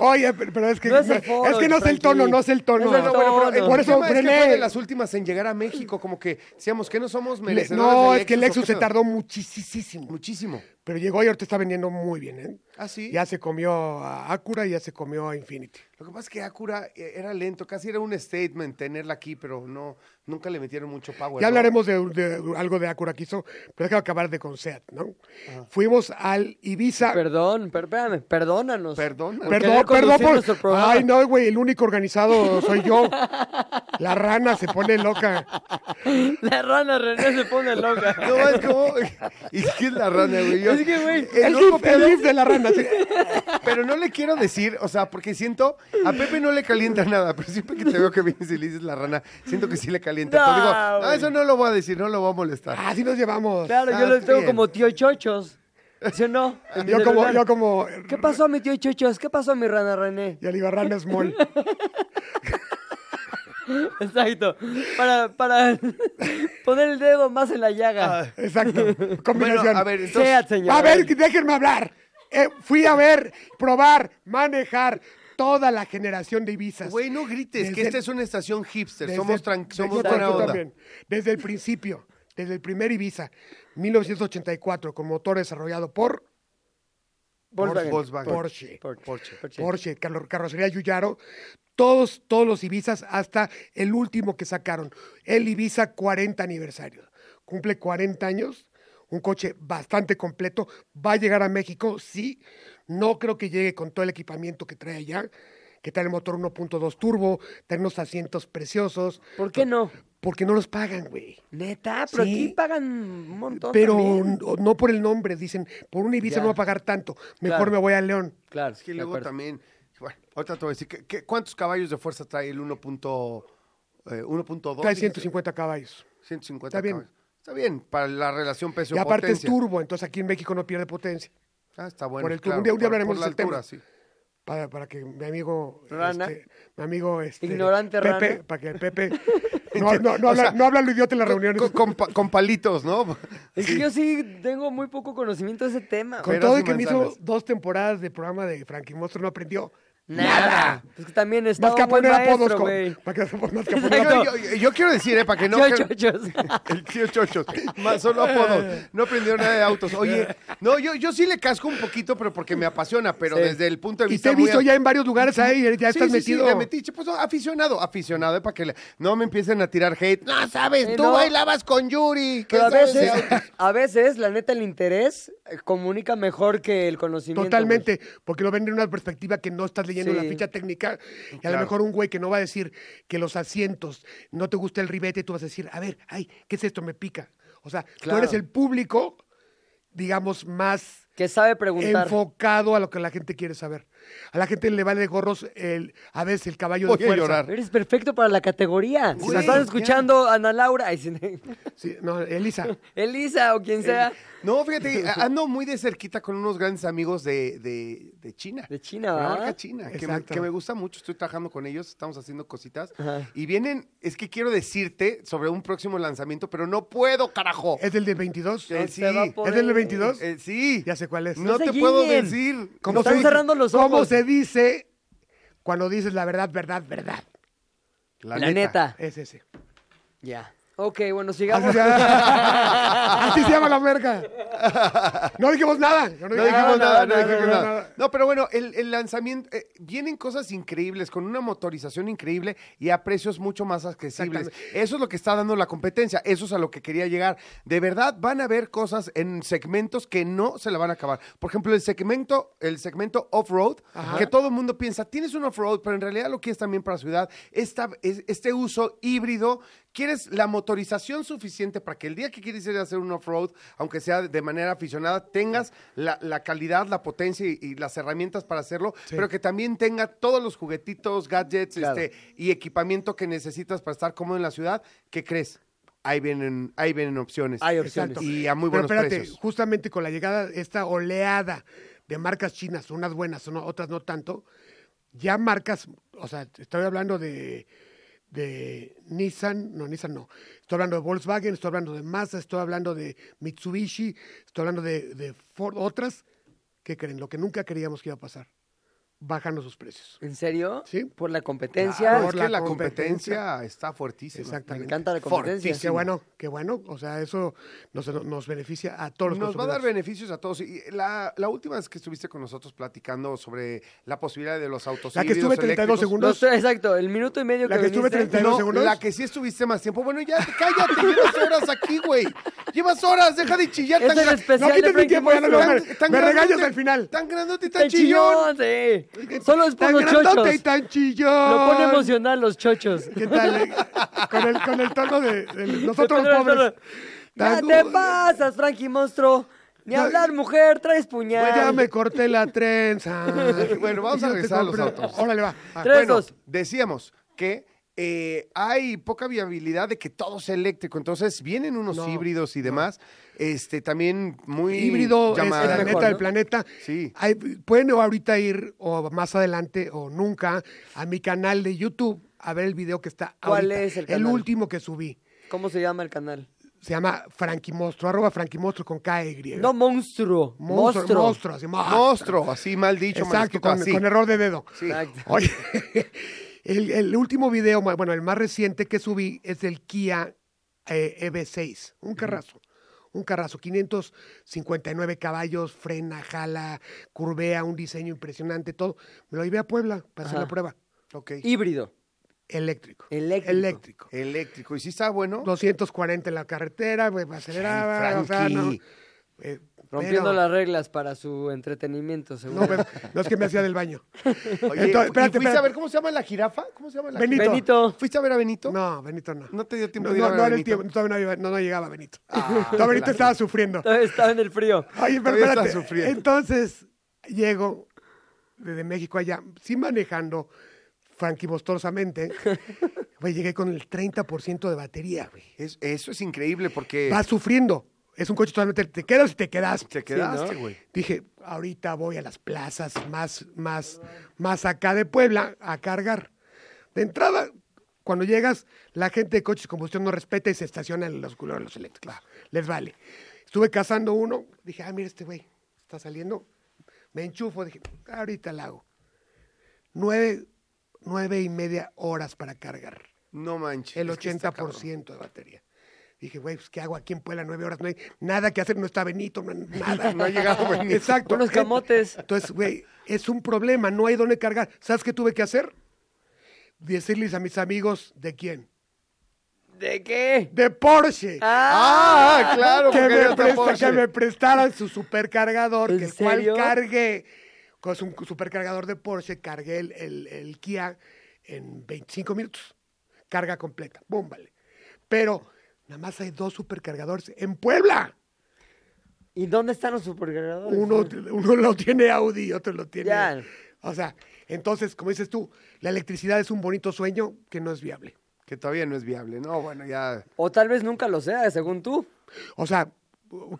Oye, pero, pero es que No es el foro, es que no es el tono, no es el tono. No No, bueno, pero el tono. Por eso tema es que frené. fue de las últimas en llegar a México, como que decíamos que no somos Le- merecedores no, de es que ¿o Lexus se tardó muchísimo. muchísimo. Pero llegó y ahorita está vendiendo muy bien, ¿eh? Ah, sí. Ya se comió a Acura y ya se comió a Infinity. Lo que pasa es que Acura eh, era lento, casi era un statement tenerla aquí, pero no, nunca le metieron mucho power. Ya ¿no? hablaremos de, de algo de Acura que hizo, pero déjame acabar de con Seat, ¿no? Fuimos al Ibiza. Perdón, per- espérame, perdónanos. Perdón. Perdón, perdón por. Ay, no, güey, el único organizado soy yo. La rana se pone loca. La rana René se pone loca. No, es como. ¿Y qué es la rana, güey? Yo- Es que, güey, el El loco gif, el pedo- gif de la rana. sí. Pero no le quiero decir, o sea, porque siento, a Pepe no le calienta nada, pero siempre que te veo que vienes y le dices la rana, siento que sí le calienta. No, Pero digo, no, güey. eso no lo voy a decir, no lo voy a molestar. Así nos llevamos. Claro, Ah, yo los tengo bien. como tío chochos. ¿Sí o no? En mi Yo como, celular. yo como. ¿Qué pasó, mi tío chochos? ¿Qué pasó, mi rana René? Ya le digo rana small. Exacto. Para, para poner el dedo más en la llaga. Exacto. Bueno, Combinación. a ver, entonces, Seat, señor. A ver, déjenme hablar. Eh, fui a ver, probar, manejar toda la generación de Ibizas. güey, no grites, que esta es una estación hipster, Desde- somos, tran- somos buena onda. también. Desde el principio, desde el primer Ibiza, 1984, con motor desarrollado por Volkswagen. Volkswagen. Porsche. Porsche. Porsche, carro- carrocería Yuyaro, todos, todos los Ibizas hasta el último que sacaron, el Ibiza 40 aniversario. Cumple 40 años, un coche bastante completo, va a llegar a México, sí, no creo que llegue con todo el equipamiento que trae allá, que trae el motor 1.2 turbo, trae unos asientos preciosos, ¿Por qué no? porque no los pagan, güey. Neta, pero Sí. aquí pagan un montón. Pero también. no por el nombre, dicen, por un Ibiza Ya. no va a pagar tanto, mejor Claro. me voy a León. Claro. Es que luego acuerdo. también, bueno, ahorita te voy a decir, ¿qué- qué- ¿cuántos caballos de fuerza trae el 1.2? Eh, 1.2. Trae dijiste? 150 caballos. 150 Está bien. caballos. Está bien, para la relación Y peso-potencia. aparte es turbo, entonces aquí en México no pierde potencia. Ah, está bueno. Por el claro, turbo. Un día- un día por- hablaremos por de la ese tema. altura, sí. Para, para que mi amigo. Rana. este, mi amigo. Este, Ignorante Pepe, rana. Para que el Pepe. No, no, no, habla, sea, no habla lo idiota en las reuniones. Con, con pa- con palitos, ¿no? Es que yo sí tengo muy poco conocimiento de ese tema. Con todo y que me hizo dos temporadas de programa de Frankie Monstruo, no aprendió Nada. Es que también está Más que a poner apodos. con- que, más que poner yo, yo quiero decir, eh, para que no... Chochochos. El tío Chochos. Más solo apodos. No aprendió nada de autos. Oye, no, yo, yo sí le casco un poquito, pero porque me apasiona, pero Sí. desde el punto de Y vista te he visto ya en varios lugares ahí, ya Sí, estás sí, sí, metido. de metiche. Pues no, aficionado, aficionado, eh, para que le- no me empiecen a tirar hate. No, sabes, Eh, tú no. bailabas con Yuri. ¿qué Pero a veces, a veces, la neta, el interés eh, comunica mejor que el conocimiento. Totalmente, porque lo ven en una perspectiva que no estás leyendo Sí. la ficha técnica y a lo mejor un güey que no va a decir que los asientos no te gusta el ribete, tú vas a decir, a ver, ay, ¿qué es esto? Me pica. O sea, Claro. tú eres el público, digamos, más. Que sabe preguntar. enfocado a lo que la gente quiere saber. A la gente le vale gorros el, a veces el caballo Voy de a fuerza. llorar. Eres perfecto para la categoría. Si la están escuchando, Ana Laura, ay, sí, Sí, no, Elisa. Elisa o quien sea, No, fíjate, ando muy de cerquita con unos grandes amigos de, de, de China. de China, La ¿verdad? marca China, que me, Exacto. que me gusta mucho. Estoy trabajando con ellos, estamos haciendo cositas. Ajá. Y vienen, es que quiero decirte sobre un próximo lanzamiento, pero no puedo, carajo. ¿Es del de 22? Eh, sí. ¿Es del de 22? Eh, sí. Ya sé cuál es. No, te puedo decir. Como están cerrando los ojos. ¿Cómo se dice cuando dices la verdad, verdad, verdad? La, La neta. Es ese. Ya. Ok, bueno, Así sigamos. se llama, Así se llama la verga. No dijimos nada. No dijimos nada, no dijimos nada. No, pero bueno, el, el lanzamiento, eh, vienen cosas increíbles, con una motorización increíble y a precios mucho más accesibles. Eso es lo que está dando la competencia, eso es a lo que quería llegar. De verdad, van a haber cosas en segmentos que no se la van a acabar. Por ejemplo, el segmento, el segmento off-road, que todo el mundo piensa, tienes un off-road, pero en realidad lo quieres también para ciudad. Esta, es- este uso híbrido, quieres la motorización suficiente para que el día que quieres ir a hacer un off-road, aunque sea de manera aficionada, tengas la, la calidad, la potencia y, y las herramientas para hacerlo, pero que también tenga todos los juguetitos, gadgets Claro. este, y equipamiento que necesitas para estar cómodo en la ciudad. ¿Qué crees? Ahí vienen, ahí vienen opciones. Hay opciones. Exacto. Y a muy Pero buenos espérate, precios. justamente con la llegada de esta oleada de marcas chinas, unas buenas, otras no tanto, ya marcas, o sea, estoy hablando de, de Nissan, no, Nissan no, estoy hablando de Volkswagen, estoy hablando de Mazda, estoy hablando de Mitsubishi, estoy hablando de, de otras, ¿qué creen? Lo que nunca queríamos que iba a pasar, bajando sus precios. ¿En serio? Sí. Por la competencia. Claro, por es que la la competencia, está fuertísima. Me Exactamente. encanta la competencia. Qué bueno, qué bueno, o sea, eso nos, nos beneficia a todos los Nos va a dar beneficios a todos. Y la, la última vez que estuviste con nosotros platicando sobre la posibilidad de los autos La que estuve 32 eléctricos, segundos. No, exacto, el minuto y medio La que estuve viniste. 32 No, segundos. la que sí estuviste más tiempo. Bueno, ya, cállate, llevas horas aquí, güey. Llevas horas, deja de chillar. Es tan el especial No de quites mi Frankie tiempo, ya no, Monster. no, me, me regañas al final. Tan grandote y tan Tan chillón. chillón, sí. Solo es por Tan los grandote chochos. y tan chillón. Lo pone emocional los chochos. ¿Qué tal? eh? Con el, con el tono de, de nosotros los pobres. Ya te pasas, Frankie Monstruo. Ni No, hablar, mujer, traes puñal. Ya me corté la trenza. Bueno, vamos a regresar a los autos. Órale, va. Ah, Tres, Bueno, dos. decíamos que eh, hay poca viabilidad de que todo sea eléctrico. Entonces, vienen unos No, híbridos y demás. Este, también muy Híbrido es llamadas. la mejor, neta ¿no? del planeta. Sí. Hay- pueden ahorita ir o más adelante o nunca a mi canal de YouTube a ver el video que está ¿Cuál ahorita. es el canal? último que subí. ¿Cómo se llama el canal? Se llama Frankie Monstruo, arroba Frankie Monstruo con KY. No, monstruo. monstruo, Monstruo. monstruo, así, monstruo. Monstruo, así mal dicho, mal Exacto, escrito, con, así. con error de dedo. Sí. Exacto. Oye, el, el último video, bueno, el más reciente que subí es del Kia eh, EV6, un carrazo. Un carrazo, 559 caballos, frena, jala, curvea, un diseño impresionante, todo. Me lo llevé a Puebla para hacer la prueba. Ok. Híbrido. Eléctrico. Eléctrico. Eléctrico. Eléctrico. ¿Y si está bueno? 240 en la carretera, pues, aceleraba, Ay, o sea, no. Eh, Rompiendo pero- las reglas para su entretenimiento, seguro. No, pero- no es que me hacía del baño. Oye, Entonces, ¿y espérate, ¿fuiste a ver cómo se llama la jirafa? ¿Cómo se llama la Benito. jirafa? Benito. ¿Fuiste a ver a Benito? No, Benito no. ¿No te dio tiempo No, de ir a no, ver no a era el Benito? tiempo, todavía no, no, no llegaba Benito. Ah, Todavía Benito estaba sufriendo. Estaba en el frío. Oye, pero espérate. sufriendo. Entonces, llego desde México allá, sí manejando franquimostosamente. Güey, llegué con el 30% de batería, güey. Es- eso es increíble porque Vas sufriendo. Es un coche totalmente, te quedas y te quedas. te quedaste, ¿no? güey. Dije, ahorita voy a las plazas más, más, más acá de Puebla a cargar. De entrada, cuando llegas, la gente de coches de combustión no respeta y se estaciona en los culeros de los eléctricos. Les vale. Estuve cazando uno, dije, ah, mira este güey, está saliendo. Me enchufo, dije, ahorita la hago. nueve, nueve y media horas para cargar. No manches. El es que está 80% de batería. Dije, güey, pues, ¿qué hago aquí en Puebla? Nueve horas, no hay nada que hacer, no está Benito, no, nada. No ha llegado Benito. Exacto. Unos camotes. Entonces, güey, es un problema, no hay dónde cargar. ¿Sabes qué tuve que hacer? Decirles a mis amigos, ¿de quién? ¿De qué? De Porsche. Ah, claro, que, me presta- Porsche. que me prestaran su supercargador, ¿En que el cual cargué con su supercargador de Porsche, cargué el, el- el Kia en 25 minutos. Carga completa, boom, vale. Pero nada más hay dos supercargadores en Puebla. ¿Y dónde están los supercargadores? Uno, uno lo tiene Audi y otro lo tiene. Ya. O sea, entonces, como dices tú, la electricidad es un bonito sueño que no es viable. Que todavía no es viable. No, bueno, ya. O tal vez nunca lo sea, según tú. O sea,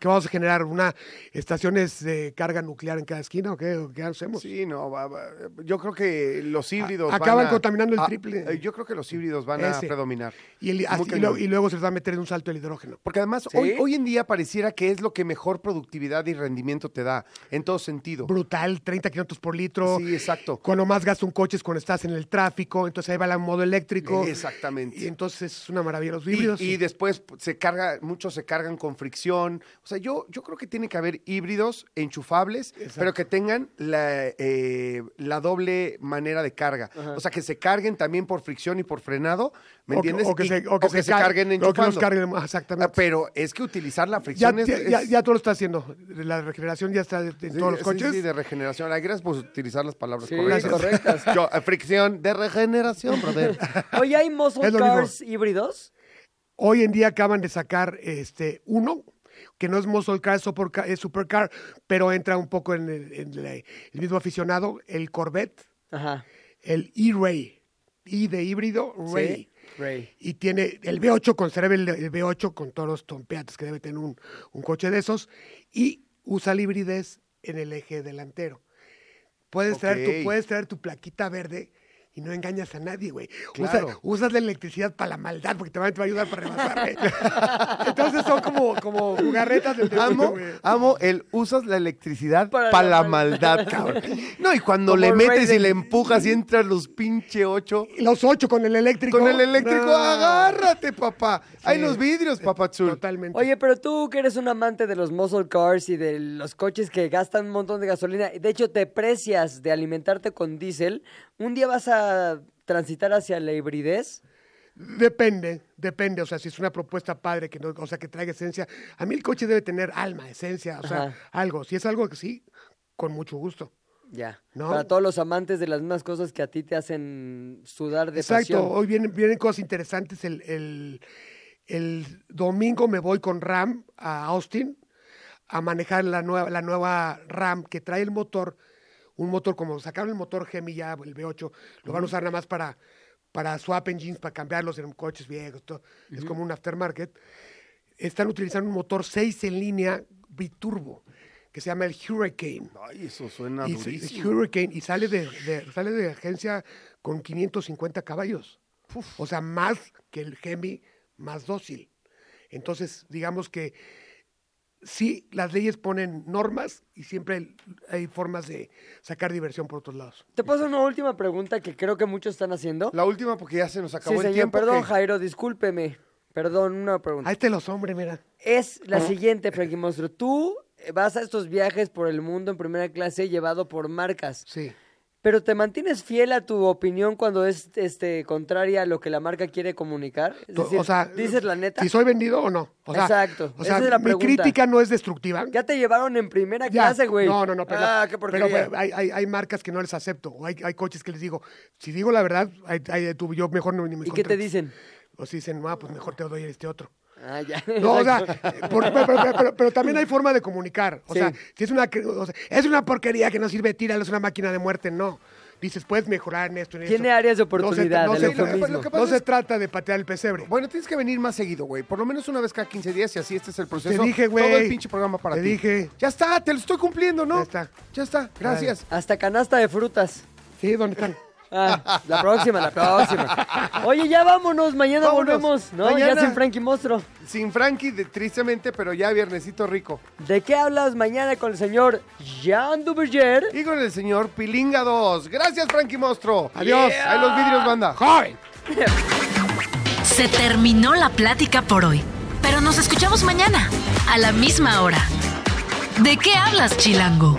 que vamos a generar una estaciones de carga nuclear en cada esquina o qué, ¿O qué hacemos? Sí, no, va- va- yo creo que los híbridos. A- acaban van a- contaminando el a- triple. eh, yo creo que los híbridos van a predominar. Y, el- así- y luego, y luego se les va a meter en un salto el hidrógeno. Porque además, ¿Sí? hoy, hoy en día pareciera que es lo que mejor productividad y rendimiento te da, en todo sentido. Brutal, 30 kilómetros por litro. Sí, exacto. Cuando más gasta un coche es cuando estás en el tráfico, entonces ahí va el modo eléctrico. Exactamente. Y entonces es una maravilla. Los Y, híbridos. y sí. después se carga, muchos se cargan con fricción. O sea, yo, yo creo que tiene que haber híbridos enchufables, pero que tengan la, eh, la doble manera de carga. O sea, que se carguen también por fricción y por frenado, ¿me O que- entiendes? O que, Y- se, o que se carguen o que los enchufando. carguen, Ah, exactamente. Pero es que utilizar la ya, fricción es... ya, ya, es- ya todo lo está haciendo. La regeneración ya está en Sí, todos los sí, coches. Sí, de regeneración. Ay, gracias por utilizar las palabras Sí, correctas. correctas. Yo, eh, fricción de regeneración, brother. Oye, ¿hay muscle mismo. cars híbridos? Hoy en día acaban de sacar este uno, que no es muscle car, es supercar, pero entra un poco en el, en la- el mismo aficionado, el Corvette, Ajá. el E-Ray, I de híbrido, Ray. Sí. Ray. Y tiene el V8, conserva el, el V8 con todos los tompeates que debe tener un, un coche de esos, y usa la hibridez en el eje delantero. Puedes, traer tu, puedes traer tu plaquita verde y no engañas a nadie, güey. Usa- usas la electricidad para la maldad, porque te va, te va a ayudar para rebasar, güey. Entonces son como, como jugarretas del Amo, güey. amo el usas la electricidad Para para, la la maldad. maldad, cabrón. No, y cuando Como le metes y le empujas y entran los pinche ocho. Y Los ocho con el eléctrico. Con el eléctrico, No. agárrate, papá. Hay los vidrios, papazul. Totalmente. Oye, pero tú que eres un amante de los muscle cars y de los coches que gastan un montón de gasolina, de hecho te precias de alimentarte con diésel, ¿un día vas a transitar hacia la hibridez? Depende, depende. O sea, si es una propuesta padre, que no, o sea, que traiga esencia. A mí el coche debe tener alma, esencia, o sea, Ajá. algo. Si es algo que sí, con mucho gusto. Ya. No. Para todos los amantes de las mismas cosas que a ti te hacen sudar de Exacto. pasión. Hoy vienen, vienen cosas interesantes. El, el- el domingo me voy con Ram a Austin a manejar la nueva, la nueva Ram que trae el motor, un motor como sacaron el motor Gemi ya, el V8, lo van a usar nada más para, para swap engines, para cambiarlos en coches viejos, todo. es como un aftermarket. Están utilizando un motor 6 en línea biturbo que se llama el Hurricane. Ay, eso suena Y durísimo. Hurricane y sale de, de- sale de agencia con 550 caballos. O sea, más que el Hemi más dócil. Entonces, digamos que sí, las leyes ponen normas y siempre hay- formas de sacar diversión por otros lados. Te paso una última pregunta que creo que muchos están haciendo. La última porque ya se nos Sí, acabó el señor, tiempo. perdón, que- Jairo, discúlpeme. Perdón, una pregunta. Ahí están los hombres, mira. Es la siguiente, Frankie Monstruo. Tú vas a estos viajes por el mundo en primera clase llevado por marcas, Sí. Pero ¿te mantienes fiel a tu opinión cuando es este contraria a lo que la marca quiere comunicar? Es To- decir, o sea, ¿dices la neta? Si soy vendido o no. O sea, Exacto, O sea, esa es la mi pregunta. crítica no es destructiva. Ya te llevaron en primera Ya. clase, güey. No, no, no, pero, Ah, qué pero, porquería. pero hay, hay, hay marcas que no les acepto. O hay, hay coches que les digo, si digo la verdad, hay, yo mejor no ni me ¿Y qué te dicen? O si dicen, ah, pues mejor te doy este otro. Ah, ya. No, o sea, por- pero, pero- pero- pero también hay forma de comunicar. O Sí. sea, si es una, cre- o sea, es una porquería que no sirve, tíralo, es una máquina de muerte, no. Dices, puedes mejorar en esto, en Tiene esto. áreas de No se- oportunidad, no se- lo que pasa No es- se trata de patear el pesebre. Bueno, tienes que venir más seguido, güey. Por lo menos una vez cada 15 días y así este es el proceso. Te dije, güey. Todo el pinche programa para Te ti. dije. Ya está, te lo estoy cumpliendo, ¿no? Ya está. Ya está, gracias. Hasta canasta de frutas. Sí, ¿dónde están? Ah, la próxima, la próxima. Oye, ya vámonos, mañana Vámonos. volvemos, ¿no? Mañana. Ya sin Frankie Monstruo. Sin Frankie, de- tristemente, pero ya viernesito rico. ¿De qué hablas mañana con el señor Jean Duverger? Y con el señor Pilinga 2. Gracias, Frankie Monstruo. Adiós. Ahí los vidrios, banda. ¡Joven! Se terminó la plática por hoy, pero nos escuchamos mañana, a la misma hora. ¿De qué hablas, Chilango?